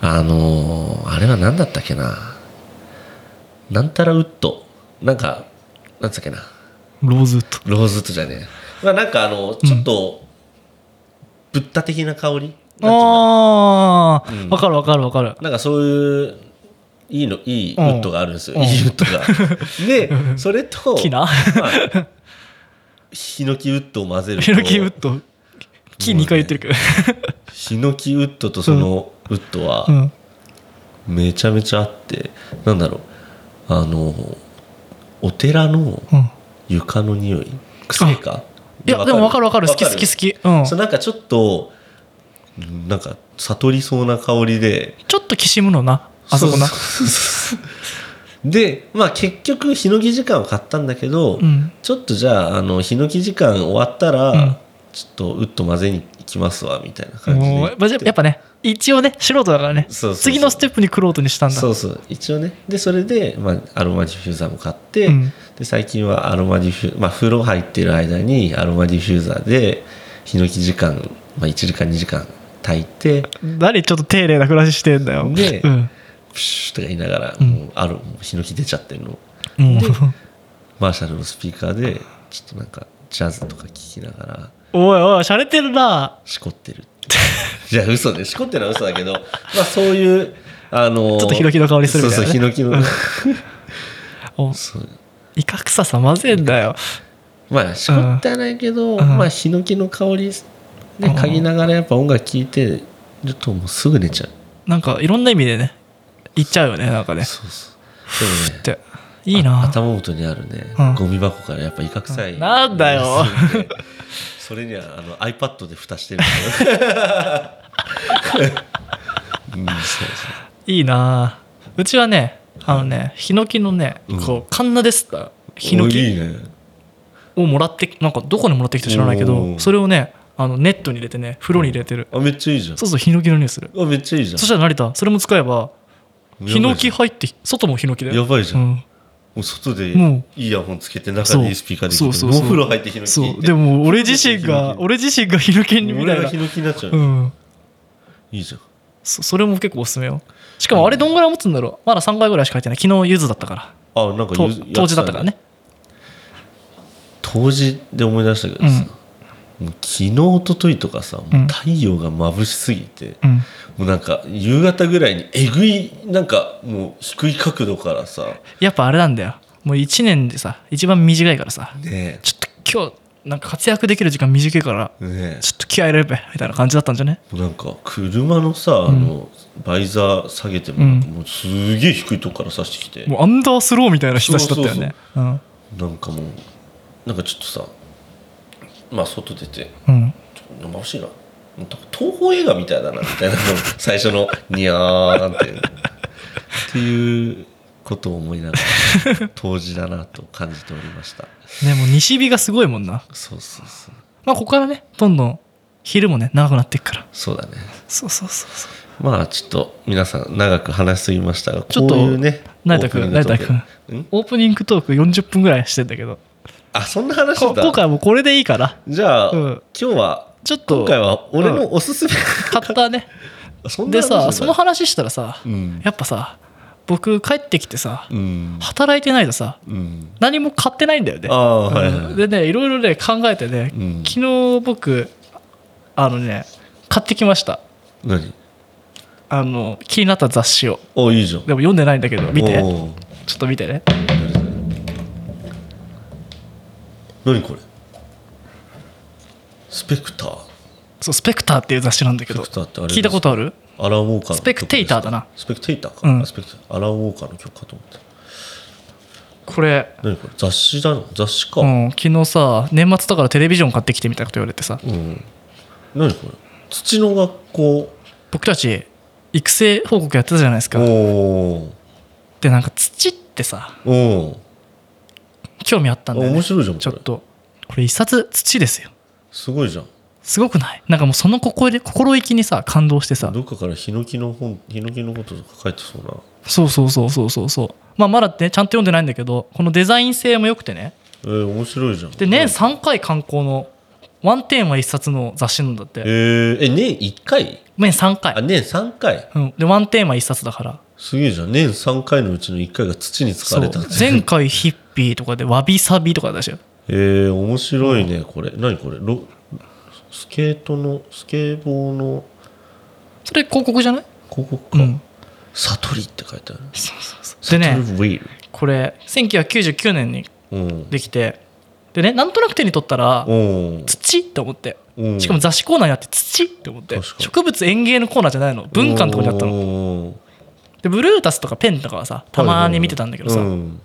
あのーあれは何だったっけななんたらウッド。なんかなんつっけな。ローズウッド。ローズウッドじゃねえ。まあなんかあのちょっとブッダ的な香り、ああうん。わかるわかるわかる。なんかそういういいのいいウッドがあるんですよ、うん。いいウッドが。でそれと <laughs> 木な。まあヒノキウッドを混ぜるとヒノキウッド。木2回言ってるけど。<laughs> ヒノキウッドとそのウッドはうん。めちゃめちゃあってなんだろうあのお寺のうん。床の匂い癖か？いやでもわかるわかる。好き好き好き。うん。そうなんかちょっとうんなんか悟りそうな香りで。ちょっときしむのなあそこな。でまあ結局ヒノキ時間を買ったんだけど、うん。ちょっとじゃああのヒノキ時間終わったら、うんちょっとウッド混ぜに行きますわみたいな感じでまあやっぱね一応ね素人だからね。次のステップにクロートにしたんだ。そうそう。一応ね。でそれで、まあ、アロマディフューザーも買って、うん。で最近はアロマディフュまあ風呂入ってる間にアロマディフューザーでヒノキ時間、まあ、1時間2時間炊いて何ちょっと丁寧な暮らししてんだよでうん。プシューとか言いながら、うん。もうあるもうヒノキ出ちゃってるの。うん。マーシャルのスピーカーでちょっとなんかジャズとか聴きながらおいおいしゃれてるな。しこってる。<laughs> じゃあ嘘ねしこってるのは嘘だけど <laughs> まあそういうあのちょっとヒノキの香りするみたいなね。そうそうヒノキの。<laughs> おそう。イカ臭さ混ぜんだよ。まあしこってはないけど、ん。まあヒノキの香りで嗅ぎながらやっぱ音楽聴いてるともうすぐ寝ちゃう。なんかいろんな意味でね言っちゃうよねなんかね。そうそう。でもねって。いいな。あ頭元にあるね、うん。ゴミ箱からやっぱイカ臭い、なんだよそれにはあの iPad で蓋してるんだけどうんそうそう。いいな。うちはねあのねヒノキのねうん。こうカンナですったヒノおいキをもらってなんかどこにもらってきたか知らないけおどー。それをねあのネットに入れてね風呂に入れてる、あめっちゃいいじゃん。そうそうヒノキの匂いする。あめっちゃいいじゃん。そしたら成田それも使えばヒノキや入って外もヒノキだよ。ばいじゃん、うんもう外でもイヤホンつけて中でいいスピーカーで聞いてお風呂入ってヒノキそう。でも俺自身が俺自身がヒノキみたいな。ヒノキになっちゃう、うん。いいじゃん。そそれも結構おすすめよ。しかもあれどんぐらい持つんだろう？まだ3回ぐらいしか入ってない。昨日ゆずだったから。あなんかとゆず当時だったからね。当時で思い出したけどさ、もう昨日一昨日とかさ、太陽が眩しすぎて、うん。もうなんか夕方ぐらいにえぐいなんかもう低い角度からさやっぱあれなんだよ。もう1年でさ一番短いからさねちょっと今日なんか活躍できる時間短いからえ。ねちょっと気合い入れるべみたいな感じだったんじゃねなんか車のさ、あのバイザー下げても,、うん。もうすげえ低いとこから差してきて。もうアンダースローみたいな日差しだったよね。うん。なんかもうなんかちょっとさまあ外出てうん。ちょっと眩しいな。東宝映画みたいだなみたいな。の <laughs> 最初のニヤーンって。っていうことを思いながら当時だなと感じておりました。ねもう西日がすごいもんな。そうそうそう。まあここからねどんどん昼もね長くなっていくから。そうだね。そうそうそうそう。まあちょっと皆さん長く話しすぎましたがちょっとこういうね成田君成田君。ん？オープニングトーク40分ぐらいしてんだけどあそんな話今回はもうこれでいいからじゃあ、うん。今日はちょっと今回は俺のおすすめ、買ったね。<laughs> そんなでさその話したらさ、うん。やっぱさ僕帰ってきてさ、うん。働いてないとさうん。何も買ってないんだよね。はいでねいろいろね考えてね、うん。昨日僕あのね買ってきました。何？あの気になった雑誌を。おいいじゃん。でも読んでないんだけど見て。ちょっと見てね何これ？スペクター。そうスペクターっていう雑誌なんだけど。聞いたことある？アラン・ウォーカースペクテイターだな。スペクテイターか、うん。あスペクアラン・ウォーカーの曲かと思った。これ、何これ？雑誌だの？雑誌か。ううん、ん、昨日さ年末だからテレビジョン買ってきてみたいなこと言われてさ。何これ？土の学校。僕たち育成報告やってたじゃないですか。おおでなんか土ってさおお興味あったんだよね。面白いじゃんちょっと。これ一冊土ですよ。すごいじゃん。すごくない？なんかもうその心で心意気にさ感動してさ。どっかからヒノキの本ヒノキのこととか書いてそうな。そうそうそうそうそうそう。まあまだねちゃんと読んでないんだけどこのデザイン性も良くてね。えー、面白いじゃん。で年3回刊行のワンテーマ1冊の雑誌なんだって。えー、え年1回？年3あ回、年3回。うん、でワンテーマ1冊だから。すげえじゃん。年3回のうちの1回が土に使われた前回ヒッピーとかでわびさびとかだしよ。えー、面白いねこれ。何これ？ロスケートのスケボーの？それ広告じゃない？広告か、うん。サトリって書いてある。でねサトリウィール。これ1999年にうん。できてでねなんとなく手に取ったらお土って思って。うん。しかも雑誌コーナーにあって土って思って。植物園芸のコーナーじゃないの。文化のとこにあったの。のでブルータスとかペンとかはさたまに見てたんだけどさ、うん、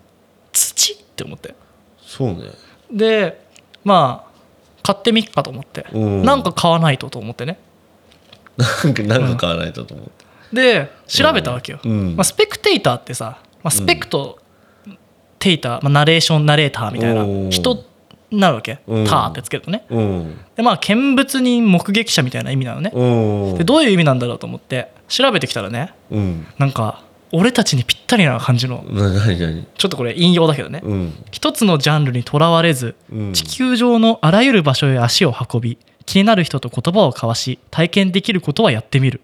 土って思って。そうね。でまあ買ってみっかと思って、うん。なんか買わないとと思ってね。なんかなんか買わないとと思って、で調べたわけよ、うん。まあ、スペクテイターってさ、まあ、スペクトテイター、まあ、ナレーションナレーターみたいな人になるわけ、うん。ターってつけるとね。うん。でまあ見物人目撃者みたいな意味なのね。うん。でどういう意味なんだろうと思って調べてきたらねうん。なんか俺たちにぴったりな感じの。ちょっとこれ引用だけどね、うん。一つのジャンルにとらわれずうん。地球上のあらゆる場所へ足を運び気になる人と言葉を交わし体験できることはやってみる。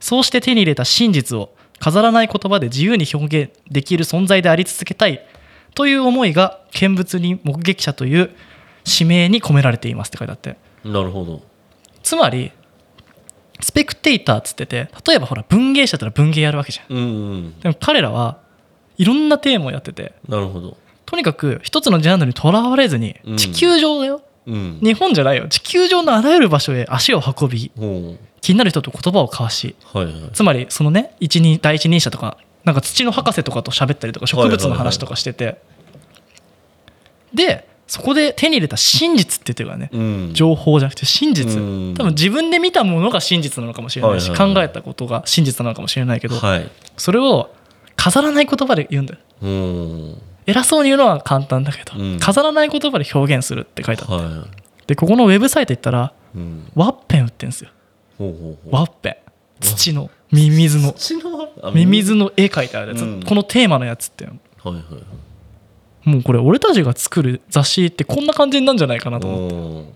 そうして手に入れた真実を飾らない言葉で自由に表現できる存在であり続けたいという思いが見物人目撃者という使命に込められていますって書いてあって。なるほど。つまりスペクテイターっつってて例えばほら文芸者だったら文芸やるわけじゃん。うんうんでも彼らはいろんなテーマをやっててなるほど。とにかく一つのジャンルにとらわれずにうん。地球上だよ、うん。日本じゃないよ。地球上のあらゆる場所へ足を運びほ気になる人と言葉を交わしうはいはい。つまりそのね一人第一人者とかなんか土の博士とかと喋ったりとか植物の話とかしてて、でそこで手に入れた真実って言ってるからね、うん。情報じゃなくて真実、うん。多分自分で見たものが真実なのかもしれないし、考えたことが真実なのかもしれないけど、はい。それを飾らない言葉で言うんだよ。うん。偉そうに言うのは簡単だけど、うん。飾らない言葉で表現するって書いてあって、はでここのウェブサイト行ったらうん。ワッペン売ってんすよ。ワッペ。ン土のミミズの。ミミズ。の絵描いてあるやつ、うん。このテーマのやつってはいはいはいもうこれ俺たちが作る雑誌ってこんな感じになんじゃないかなと思って。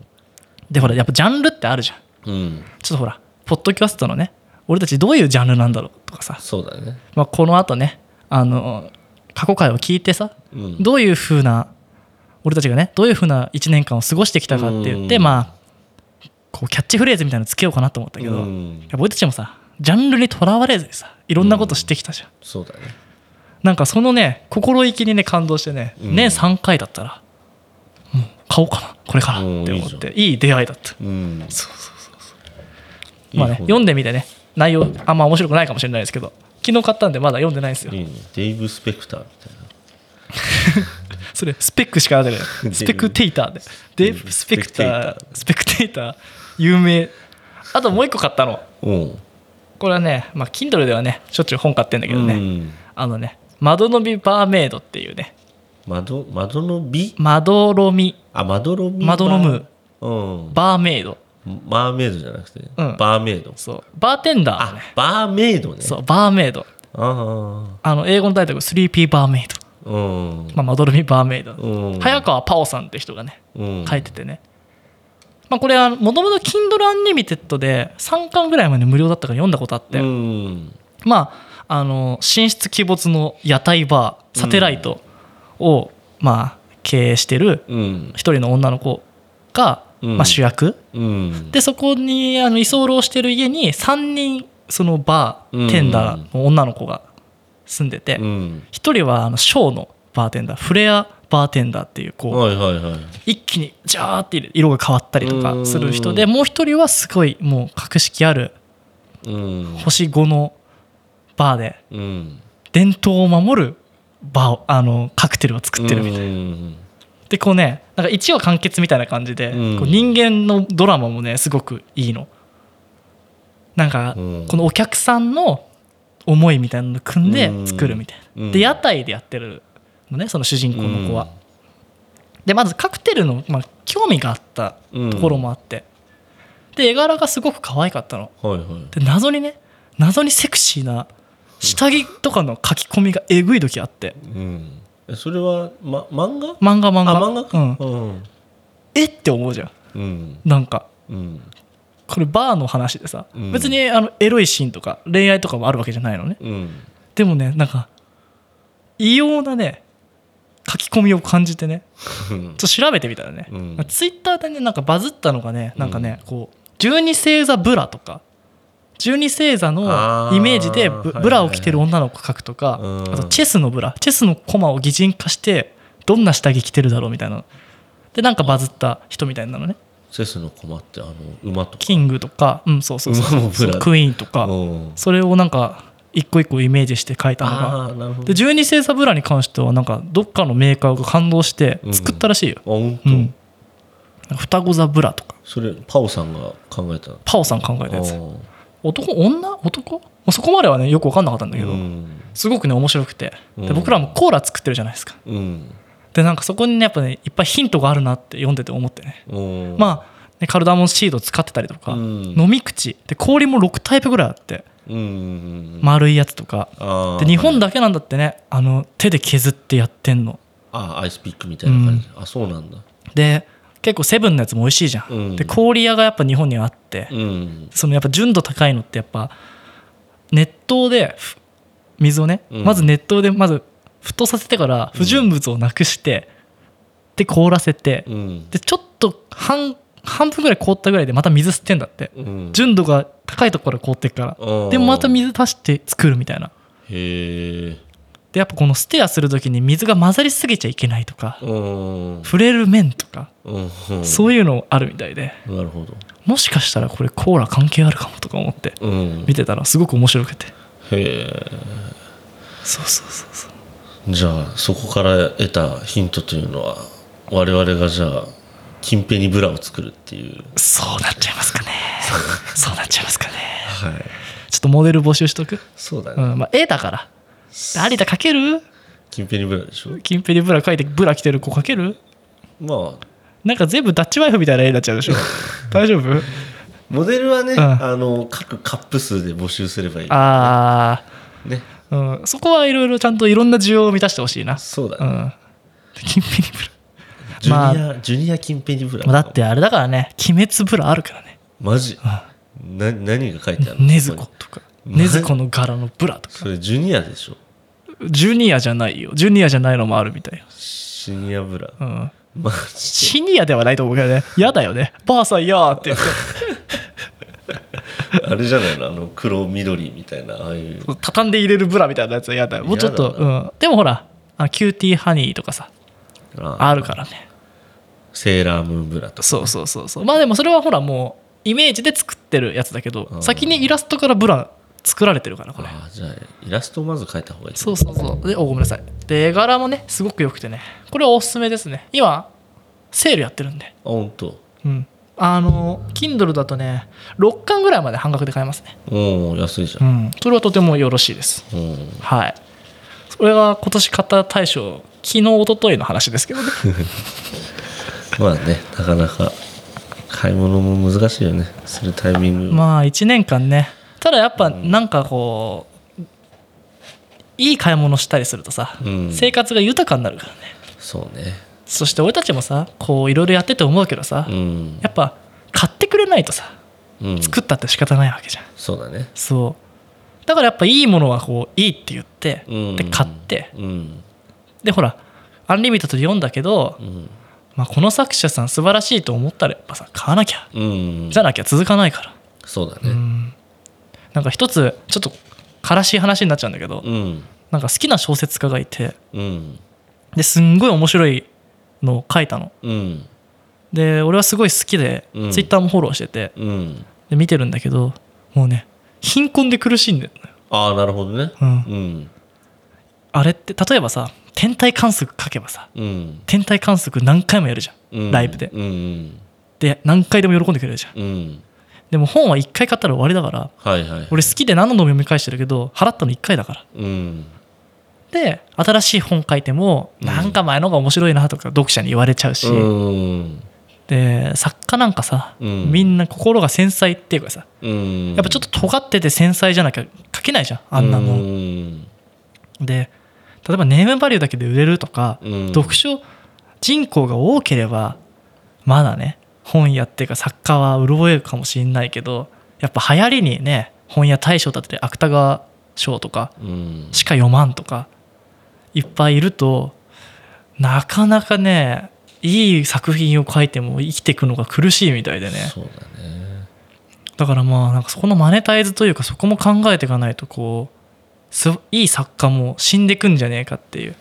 でほらやっぱジャンルってあるじゃん。うん。ちょっとほらポッドキャストのね俺たちどういうジャンルなんだろうとかさ、そうだね。まあ、このあとねあの過去回を聞いてさうん。どういう風な俺たちがねどういう風な1年間を過ごしてきたかって言ってうん。まあこうキャッチフレーズみたいなのつけようかなと思ったけど、うん。やっぱ俺たちもさジャンルにとらわれずにさいろんなこと知ってきたじゃん、そうだねなんかそのね心意気にね感動してね、うん。年3回だったらもう買おうかなこれからって思っていい出会いだった。うん。そうそうそうそう。まあね読んでみてね。内容あんま面白くないかもしれないですけど昨日買ったんでまだ読んでないんですよ。いいね。デイブ・スペクターみたいな。<laughs> それスペックしか出てない。スペクテイターで。デーブ・スペクター。スペクテイター。有名。あともう一個買ったの。おうこれはねまあ Kindle ではねしょっちゅう本買ってんだけどね、うん。あのね窓のびバーメイドっていうね。窓窓の美窓ろみ。あ窓の美窓のむ。うん。バーメイド。マーメイドじゃなくて、うん。バーメイド。そう。バーテンダーのあねバーメイドね。そうバーメイド。ああの英語のタイトルがスリーピーバーメイド、あうん。まあ、窓ろみバーメイド、うん。早川パオさんって人がねうん。書いててね、まあ、これはもともと Kindle Unlimited で3巻ぐらいまで無料だったから読んだことあって、うん。まああの神出鬼没の屋台バーサテライトを、まあ経営してるうん。一人の女の子が、うん。まあ、主役。うん。でそこにあの居候してる家に3人そのバうんーテンダーの女の子が住んでてうん。一人はあのショーのバーテンダーフレアバーテンダーっていうこう一気にジャーって色が変わったりとかする人でうんもう一人はすごいもう格式あるうん。星5のバーで。うん。伝統を守るバーをあのカクテルを作ってるみたいな。うん。でこうねなんか1話完結みたいな感じで、うん。こう人間のドラマもねすごくいいの。なんか、うん。このお客さんの思いみたいなの組んで作るみたいな。うん。で屋台でやってるのねその主人公の子は。でまずカクテルの、まあ、興味があったところもあって、で絵柄がすごく可愛かったの。はいはい。で謎にね謎にセクシーな下着とかの書き込みがえぐい時あって。うん。えそれは、ま、漫画？漫画漫画。あ漫画か。うん、うん。え？って思うじゃん。うん。なんか。うん。これバーの話でさ、うん。別にあのエロいシーンとか恋愛とかもあるわけじゃないのね。うん。でもねなんか異様なね書き込みを感じてね。うん。ちょっと調べてみたらね、うん。ツイッターでねなんかバズったのがねなんかね、こう十二星座ブラとか十二星座のイメージでブラを着てる女の子描くとか、うん。あとチェスのブラ。チェスのコマを擬人化してどんな下着着てるだろうみたいな。でなんかバズった人みたいなのね。セスの駒ってあの馬とか。キングとか。うんそうそうそう。馬もブラそうクイーンとか。うん。それをなんか一個一個イメージして描いたのが。で十二星座ブラに関してはなんかどっかのメーカーが感動して作ったらしいよ、あ本当、うん。双子座ブラとか。それパオさんが考えたパオさん考えたやつ男女？男？もうそこまではねよく分かんなかったんだけど、うん。すごくね面白くて。でうん。僕らもコーラ作ってるじゃないですか。うん。でなんかそこにねやっぱねいっぱいヒントがあるなって読んでて思ってね。うん。まあねカルダモンシード使ってたりとか、うん。飲み口。で氷も6タイプぐらいあって丸いやつとか、で日本だけなんだってねあの手で削ってやってんの。あアイスピックみたいな感じ、あそうなんだ。で結構セブンのやつも美味しいじゃん、うん。で氷屋がやっぱ日本にはあって、うん。そのやっぱ純度高いのってやっぱ熱湯でふ水をね、うん。まず熱湯でまず沸騰させてから不純物をなくして、で凍らせて、うん。でちょっと半半分ぐらい凍ったぐらいでまた水吸ってんだって、うん。純度が高いところから凍ってっから、うん。でもまた水足して作るみたいな。へえでやっぱこのステアする時に水が混ざりすぎちゃいけないとか、うん。触れる面とか、うん。そういうのあるみたいで。なるほど。もしかしたらこれコーラ関係あるかもとか思ってうん。見てたらすごく面白くて。へえ。そうそうそうそう。じゃあそこから得たヒントというのは我々がじゃあキンペニブラを作るっていう。そうなっちゃいますかね。そうなっちゃいますかね。はい。ちょっとモデル募集しとく？そうだね、うん。まあ絵だから有田描ける？キンペニブラでしょ？キンペリブラ描いてブラ着てる子描ける？まあ。なんか全部ダッチワイフみたいな絵になっちゃうでしょ？<laughs> 大丈夫？モデルはね、ん。あの各カップ数で募集すればいい。あね。あ、うん、そこはいろいろちゃんといろんな需要を満たしてほしいな。そうだね、うん。金ペニブジュまあ。ニア、ジュニアキンペニブラ。ラだってあれだからね。鬼滅ブラあるからね。マジ。な何が書いてあるの？ねずことかマ <laughs> ねずこの柄のブラとか。それジュニアでしょ？ジュニアじゃないよ。ジュニアじゃないのもあるみたいよ、シニアブラ。うん、マジシニアではないと思うけどね。嫌だよね。ばあさんやーって言って。<laughs> あれじゃないの？あの黒緑みたいなああいう。畳んで入れるブラみたいなやつは嫌だよ。もうちょっとうん、でもほらあキューティーハニーとかさあ。あるからね。セーラームーンブラとか。そうそうそうそう。まあでもそれはほらもうイメージで作ってるやつだけどうん。先にイラストからブラ作られてるからこれ。ああじゃあイラストをまず描いた方がいいそうそうそう。でおごめんなさい。で絵柄もねすごく良くてね。これはおすすめですね。今セールやってるんで。あ本当。うん。あの Kindle だとね6巻ぐらいまで半額で買えますね。おお安いじゃ、うん。んそれはとてもよろしいです。うん、はい。それが今年買った大賞昨日一昨日の話ですけどね。<laughs> まあねなかなか買い物も難しいよね。するタイミング、まあ1年間ねただやっぱなんかこういい買い物したりするとさ、うん。生活が豊かになるからね。そうね。そして俺たちもさこういろいろやってて思うけどさ、うん、やっぱ買ってくれないとさうん、作ったって仕方ないわけじゃん。そうだね。そう。だからやっぱいいものはこういいって言って、うん。で買って。うん。でほらアンリミテッドで読んだけど、うん。まあ、この作者さん素晴らしいと思ったらやっぱさ買わなきゃうん。じゃなきゃ続かないから。そうだね。うんなんか一つちょっと悲しい話になっちゃうんだけど、うん。なんか好きな小説家がいてうん。ですんごい面白いのを書いたの。うん。で俺はすごい好きで、うん。ツイッターもフォローしててうん。で見てるんだけどもうね貧困で苦しんでるのよ、ああなるほどね。うん。うん。あれって例えばさ天体観測書けばさうん。天体観測何回もやるじゃん、うん。ライブで。で何回でも喜んでくれるじゃんでも本は1回買ったら終わりだからはいはい。俺好きで何度も読み返してるけど払ったの1回だから。うん。で新しい本書いてもうん。なんか前のが面白いなとか読者に言われちゃうし、うん。で作家なんかさ、うん。みんな心が繊細っていうかさうん。やっぱちょっと尖ってて繊細じゃなきゃ書けないじゃんあんなの、うん。で例えばネームバリューだけで売れるとか、うん。読書人口が多ければまだね本屋っていうか作家は潤えるかもしれないけどやっぱ流行りにね本屋大賞だって芥川賞とかうん。しか読まんとかいっぱいいるとなかなかねいい作品を書いても生きていくのが苦しいみたいでね。そうだね。だからまあなんかそこのマネタイズというかそこも考えていかないとこうすいい作家も死んでくんじゃねえかっていう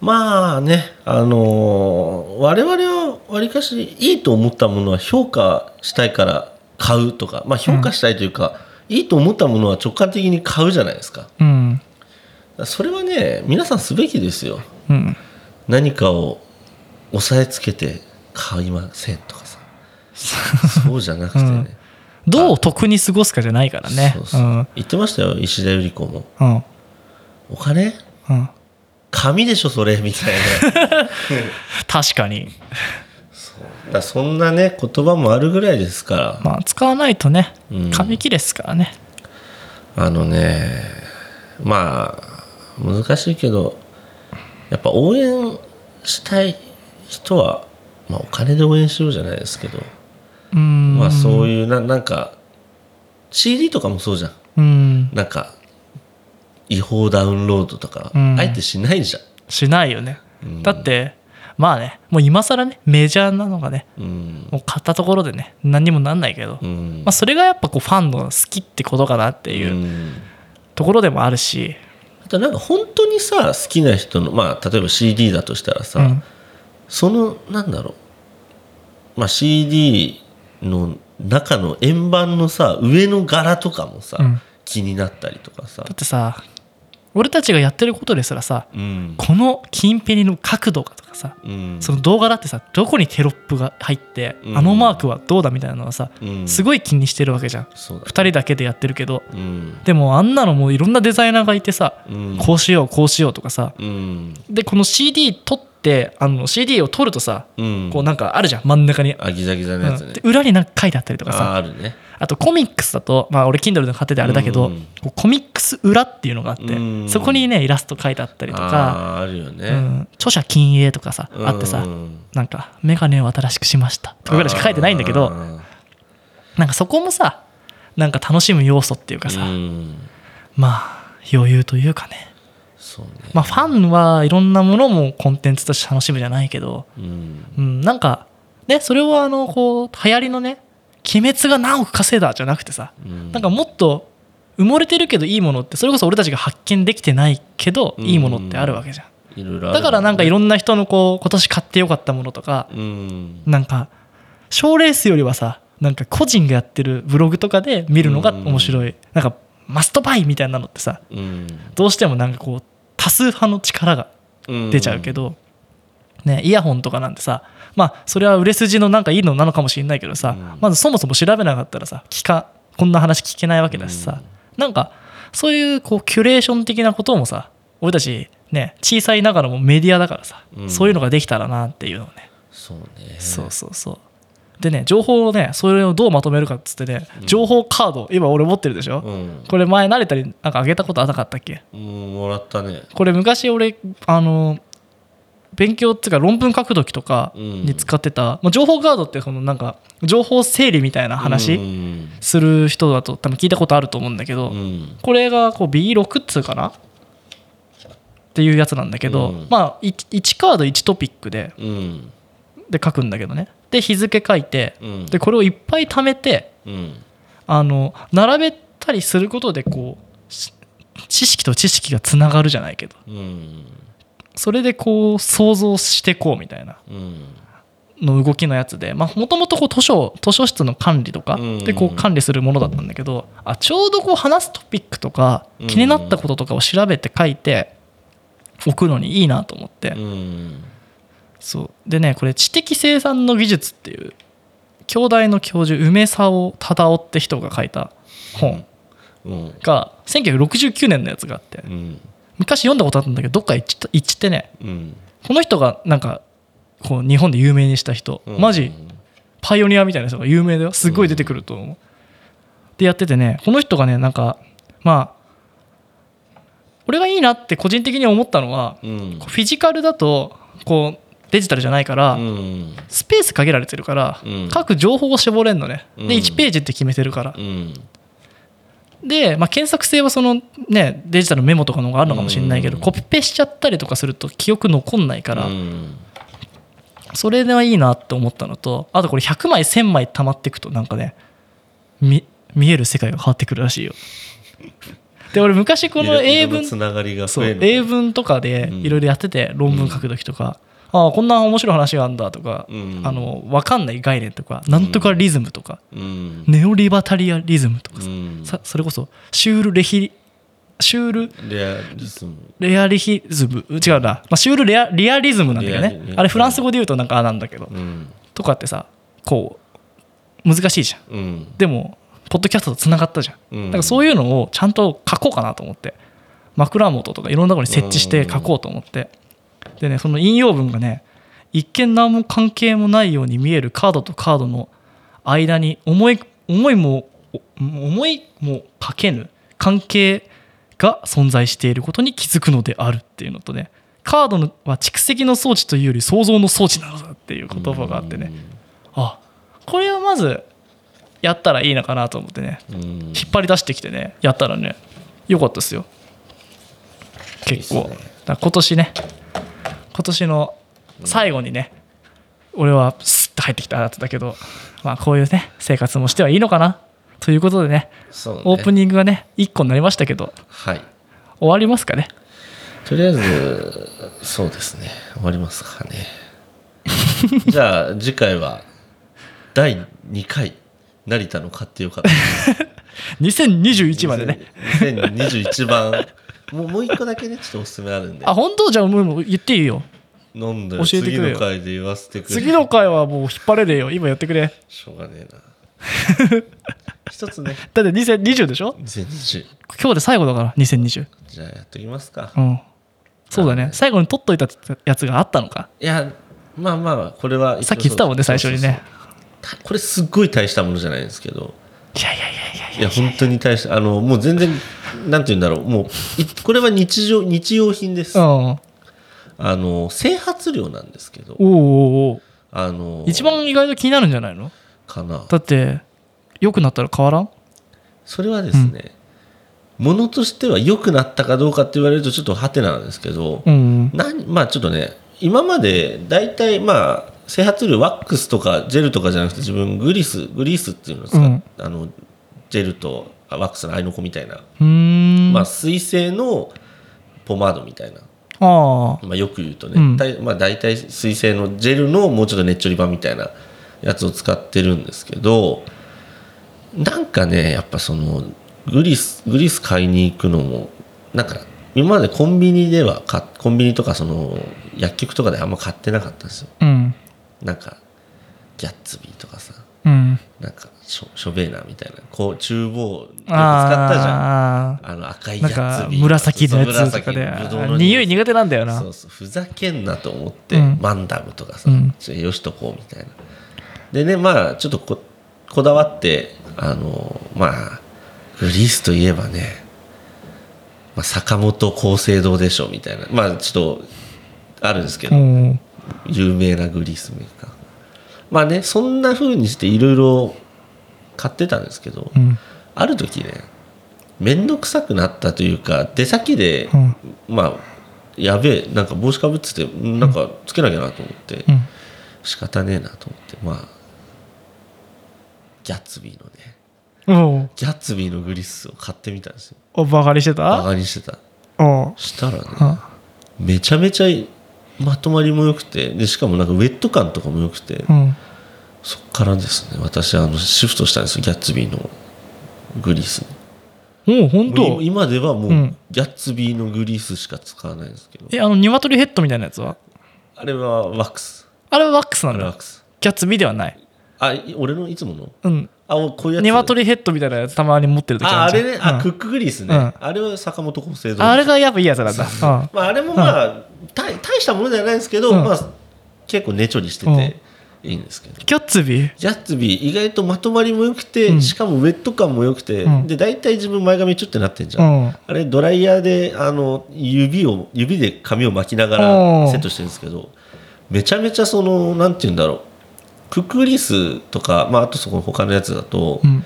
まあねあのー我々はわりかしいいと思ったものは評価したいから買うとかまあ評価したいというか、いいと思ったものは直感的に買うじゃないですか。うん。らそれはね皆さんすべきですよ。うん。何かを押さえつけて買いませんとかさ。そうじゃなくてね、<laughs> うん。どう得に過ごすかじゃないからね。そうそう。うん。言ってましたよ石田ゆり子も。うん。お金？うん紙でしょそれみたいな。<laughs> 確かに。らそんなね言葉もあるぐらいですから。まあ使わないとねうん。紙切れですからね。あのねまあ難しいけどやっぱ応援したい人は、まあ、お金で応援しようじゃないですけど、うん。まあそういうななんか CD とかもそうじゃん。うん。なんか違法ダウンロードとか、うん。あえてしないじゃん、しないよね。うん。だってまあねもう今更ねメジャーなのがねうん。もう買ったところでね何にもなんないけど、うん。まあ、それがやっぱこうファンの好きってことかなっていううん。ところでもあるし、あとなんか本当にさ好きな人のまあ例えば CD だとしたらさ、うん。そのなんだろう、まあ、CD の中の円盤のさ上の柄とかもさ、うん。気になったりとかさ。だ、ってさ俺たちがやってることですらさうん。この金ペニの角度がとかさうん。その動画だってさどこにテロップが入って、うん。あのマークはどうだみたいなのはさうん。すごい気にしてるわけじゃん。そうだ2人だけでやってるけど。うん。でもあんなのもういろんなデザイナーがいてさうん。こうしようこうしようとかさうん。でこの CD 取っってあの CD を取るとさ、うん。こうなんかあるじゃん。真ん中に、あギザギザのやつね。うん。で、裏になんか書いてあったりとかあさ。ああるねあとコミックスだと、まあ、俺 Kindle で買っててあれだけど、うん。コミックス裏っていうのがあって、うん。そこにねイラスト書いてあったりとか、あるよね、うん、著者禁影とかさ、あってさうんなんか「メガネを新しくしました」とかぐらいしか書いてないんだけどあなんかそこもさなんか楽しむ要素っていうかさ、まあ余裕というかね。そうね。まあファンはいろんなものもコンテンツとして楽しむじゃないけど、うん。うん、なんかねそれをあのこう流行りのね「鬼滅が何億稼いだ」じゃなくてさうん。なんかもっと埋もれてるけどいいものってそれこそ俺たちが発見できてないけどうん。いいものってあるわけじゃん。いろいろある。だからなんかいろんんな人のこう今年買ってよかったものとかうん。なんか賞レースよりはさなんか個人がやってるブログとかで見るのが面白い。なんかマストバイみたいなのってさうん。どうしてもなんかこう多数派の力がうん出ちゃうけど、ね、イヤホンとかなんてさまあそれは売れ筋のなんかいいのなのかもしれないけどさ、うん。まずそもそも調べなかったらさ聞かこんな話聞けないわけだしさ、なんかそういうこうキュレーション的なこともさ俺たちね小さいながらもメディアだからさ、うん。そういうのができたらなっていうのをね、そうね。そうそうそう。でね情報をねそれをどうまとめるかっつってね情報カード今俺持ってるでしょ、うん。これ前慣れたりなんかあげたことあなかったっけ？うんもらったね。これ昔俺あの勉強っていうか論文書く時とかに使ってた、まあ、情報カードってそのなんか情報整理みたいなう話ん。する人だと多分聞いたことあると思うんだけど、うん。これがこう B6 っつうかな？っていうやつなんだけど、うん。まあ 1, カード1トピックでうん。で書くんだけどね。で日付書いてうん。でこれをいっぱい貯めてうん。あの並べたりすることでこうし知識と知識がつながるじゃないけど。うんそれでこう想像してこうみたいな。うんの動きのやつで。もともと図書図書室の管理とかうん。でこう管理するものだったんだけどあちょうどこう話すトピックとかうん。気になったこととかを調べて書いておくのにいいなと思って。うん。そう。でねこれ知的生産の技術っていう京大の教授梅沢忠夫って人が書いた本うん。が1969年のやつがあって。うん昔読んだことあったんだけどどっか行っちゃってね。うん。この人がなんかこう日本で有名にした人うん。マジパイオニアみたいな人が有名だよ。すっごい出てくると思う、でやっててねこの人がねなんかまあ俺がいいなって個人的に思ったのはうん。フィジカルだとこうデジタルじゃないから、うん。スペース限られてるから、うん。各情報を絞れるのね。でうん。1ページって決めてるから。う、んで、まあ、検索性はそのねデジタルのメモとかの方があるのかもしれないけど、うん。コピペしちゃったりとかすると記憶残んないから、うん。それではいいなって思ったのとあとこれ100枚1000枚溜まっていくとなんかね見見える世界が変わってくるらしいよ。で俺昔この英文英文とかでいろいろやってて論文書く時とか、ああこんな面白い話があるんだとか、うん。あの分かんない概念とかなんとかリズムとか、うん。ネオリバタリアリズムとかさ,、それこそシュールレヒシュールレアリズム。レアリヒズム違うな、まあ、シュールレアリアリズムなんだけどね。あれフランス語で言うとなんかあなんだけど、うん。とかってさこう難しいじゃん。うん。でもポッドキャストとつながったじゃん、うん。だからそういうのをちゃんと書こうかなと思って。枕元とかいろんなところに設置して書こうと思ってでねその引用文がね一見何も関係もないように見えるカードとカードの間に思い思いもお思いもかけぬ関係が存在していることに気づくのであるっていうのとねカードのは蓄積の装置というより創造の装置なのだっていう言葉があってね。あこれはまずやったらいいのかなと思ってね。うん。引っ張り出してきてねやったらねよかったですよ。結構。今年ね今年の最後にね、俺はスッと入ってきたやつだけどまあこういうね生活もしてはいいのかなということでねね。オープニングがね1個になりましたけどはい。終わりますかね？とりあえずそうですね。終わりますかね。<laughs> じゃあ次回は第2回成田の買ってよかった。<laughs> 2021までね。2021番もうもう一個だけねちょっとおすすめあるんで。あ本当？じゃあもう言っていいよ。飲んで教えてくれよ。次の回で言わせてくれ。次の回はもう引っ張れるよ。今やってくれ。しょうがねえな。<laughs> 一つね。だって2020でしょ？2020今日で最後だから2020じゃあやっときますか。うん。そうだね。最後に取っといたやつがあったのか。いやまあまあこれはさっき言ってたもんね最初にね。これすっごい大したものじゃないんですけど。いやいやいやいやいいや本当に大したあのもう全然なんて言うんだろうもういこれは日常日用品です。あの整髪料なんですけどおうおうおう。あの一番意外と気になるんじゃないの？かな。だって良くなったら変わらん？それはですね、ものとしては良くなったかどうかって言われるとちょっとハテナなんですけど、うんなん。まあちょっとね今まで大体まあ整髪料ワックスとかジェルとかじゃなくて自分グリスグリースっていうのを使っうん。あのジェルとあワックスの合いの子みたいな、うーん。まあ水性のポマードみたいな、ああ。まあ、よく言うとね、うん。大まあ、大体水性のジェルのもうちょっとねっちょり版みたいなやつを使ってるんですけどなんかねやっぱそのグリスグリス買いに行くのもなんか今までコンビニではかコンビニとかその薬局とかであんま買ってなかったんですよ。うん。なんかギャッツビーとかさ。うん。なんかショショベーナーみたいなこう厨房よく使ったじゃん。ああの赤いあなんか紫のやつとかで匂い。苦手なんだよな。そうそう。ふざけんなと思って、うん。マンダムとかさ、うん。よしとこうみたいな。でねまあちょっとここだわってあのまあグリースといえばね、まあ、坂本厚生堂でしょみたいな。まあちょっとあるんですけど、うん。有名なグリースメーカー。まあねそんな風にしていろいろ買ってたんですけど、うん。ある時ね面倒くさくなったというか出先で、うん。まあやべえなんか帽子かぶっててんなんかつけなきゃなと思って、うん。仕方ねえなと思ってまあギャッツビーのねギャッツビーのグリスを買ってみたんですよ。おバカにしてバたカにしてた。したらねあめちゃめちゃまとまりも良くてでしかもなんかウェット感とかも良くて、うんそっからですね。私あのシフトしたんですよ。ギャッツビーのグリスに。おう本当？今ではもう、うん。ギャッツビーのグリスしか使わないんですけど。えあの鶏ヘッドみたいなやつは？あれはワックス。あれはワックスなあんだ。れワックス。ギャッツビーではない。あい俺のいつもの？うん。あこういうやつ。鶏ヘッドみたいなやつたまに持ってる時ああれね。あ、うん。クックグリスね、うん。あれは坂本厚生堂ああれがやっぱいいやつな。んだうん。まあ、あれもまあ、大大したものではないんですけど、うん。まあ、結構ねちょりしてていいんですけど、ギャッツビー？ジャッツビー。意外とまとまりも良くて、うん。しかもウェット感も良くて、うん。で大体自分前髪ちょっとなってんじゃん、うん。あれドライヤーであの指を指で髪を巻きながうん。らセットしてるんですけどめちゃめちゃそのなんて言うんだろう。クックグリスとか、まあ、あとそこ他のやつだと、うん。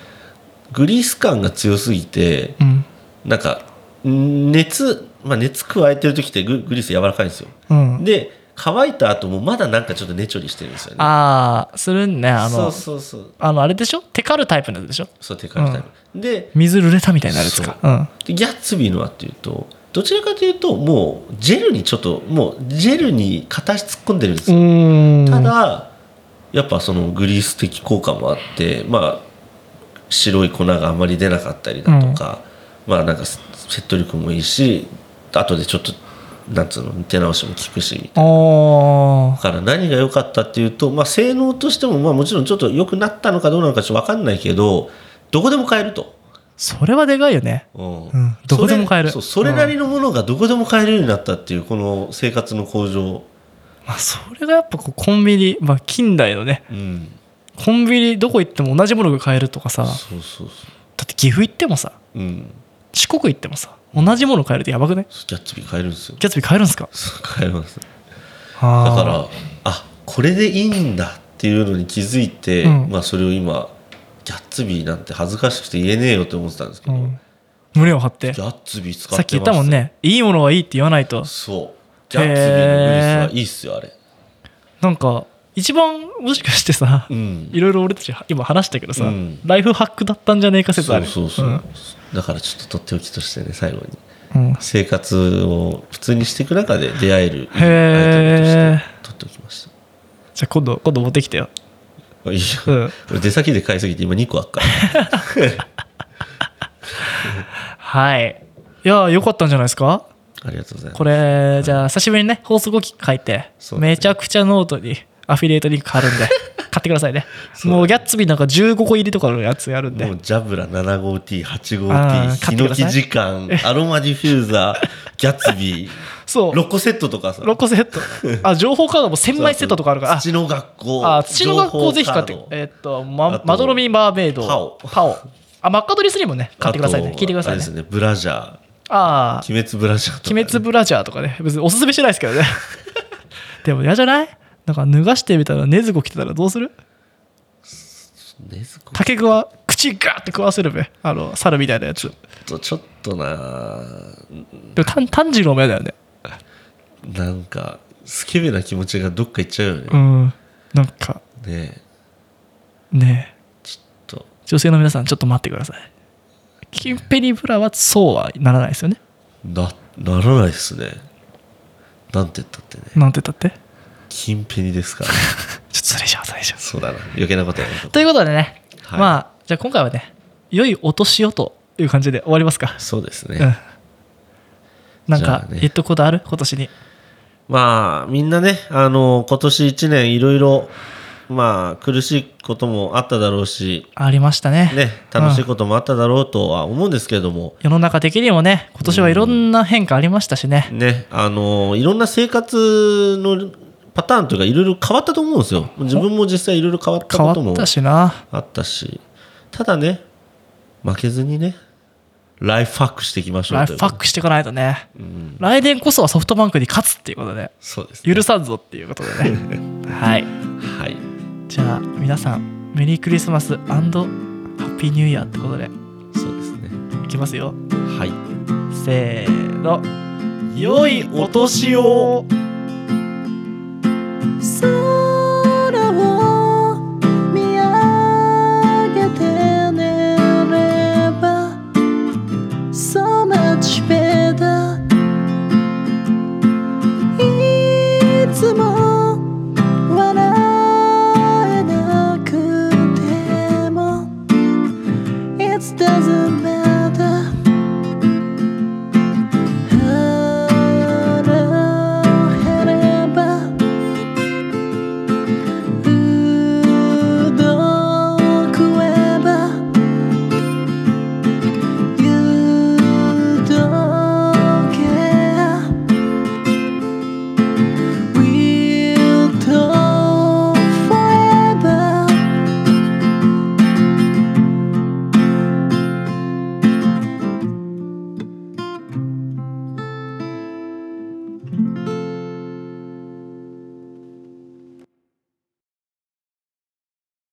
グリース感が強すぎてうん。なんかん熱、まあ、熱加えてる時ってググリス柔らかいんですよ。うん。で乾いた後もまだなんかちょっとねちょりしてるんですよね。ああするねあのそうそうそう。あのあれでしょ？テカるタイプのやつでしょ？そうテカリタイプ、で水濡れたみたいなやつか。う。んでギャッツビーのはっていうとどちらかというともうジェルにちょっともうジェルに片足突っ込んでるんですよ、ん。ただやっぱそのグリース的効果もあってまあ白い粉があまり出なかったりだとか、まあなんか説得力もいいし後でちょっとなんつうの手直しも効くし。みたいなあだから何が良かったっていうと、まあ、性能としてもまあもちろんちょっと良くなったのかどうなのかちょっと分かんないけどどこでも買えると。それはでかいよね。うん。うん。どこでも買える。それそうそれなりのものがどこでも買えるようになったっていうこの生活の向上、まあそれがやっぱこうコンビニまあ近代のね。うん、コンビニどこ行っても同じものが買えるとかさだそうそうそって岐阜行ってもさう、うん、四国行ってもさ同じもの買えるってやばくねギャッツビー買えるんですよ。ギャッツビー買えるんすか？そう買えます。だだからあこれでいいんだっていうのに気づいて、うん。まあ、それを今ギャッツビーなんて恥ずかしくて言えねえよって思ってたんですけど、うん。胸を張って。ギャッツビー使ってます。さっき言ったもんね。いいものはいいって言わないと。そう。ギャッツビーのグリスはいいっすよあれ。なんか一番もしかしてさうん。いろいろ俺たち今話したけどさ、うん。ライフハックだったんじゃねえか説ある。そうそうそう、ん。だからちょっととっておきとしてね最後に。うん。生活を普通にしていく中で出会えるアイテムとして取っておきましじゃあ今度今度持ってきてよ。たいいよ、うん。俺出先で買いすぎて今2個あっから。はい。いやよかったんじゃないですか？ありがとうございます。これじゃあ久しぶりにね放送後記書いて、ね。めちゃくちゃノートにアフィリエイトリンク貼るんで <laughs> 買ってくださいね。もうギャッツビーなんか15個入りとかのやつやるんで。もうジャブラ7号 T8 号あー T ヒノキ時間アロマディフューザーギャッツビー <laughs> そう。6個セットとかさ。6個セット。あ情報カードも1000枚セットとかあるから。あ土の学校あ土の学校ぜひ買って情報カーっとあまとまどろみマーメイドパオ。パオ。あマッカドリ3もね買ってくださいね。聞いてくださいね。ですねブラジャー。ああ鬼滅ブラジャーとかね、鬼滅ブラジャーとかね。別におすすめしないですけどね。<laughs> でも嫌じゃない？なんか脱がしてみたら禰豆子来てたらどうする？竹具は口ガーって食わせるべ。あの猿みたいなやつ。ちょっとちょっとな。でも炭炭治郎も嫌だよね。なんかスケベな気持ちがどっか行っちゃうよね、うん。なんか。ね。ね。えちょっと。女性の皆さんちょっと待ってください。キンペニブラはそうはならないですよね。なならないですね。なんて言ったってね。なんて言ったって？金ペニですから <laughs> ちょっとそれじゃあそれじゃあそうだな。余計なことやめということでね、はい。まあじゃあ今回はね良いお年をという感じで終わりますか。うそうですね、うん。なんかね。言っとくことある？今年に。まあみんなねあの今年1年いろいろまあ苦しいこともあっただろうし。ありましたね。ね楽しいこともあっただろうとは思うんですけれども、世の中的にもね今年はいろんな変化ありましたしね、ねあのいろんな生活のパターンというかいろいろ変わったと思うんですよ。自分も実際いろいろ変わったことも変わったしな。あったしただね負けずにねライフハックしていきましょうライフパックしていかないとね。うん。来年こそはソフトバンクに勝つっていうことで。そうです、ね、許さんぞっていうことでね。<laughs> はい。はい。じゃあ皆さんメリークリスマスハッピーニューイヤーってことで。そうですね。いきますよ。はい。せーの。良いお年を So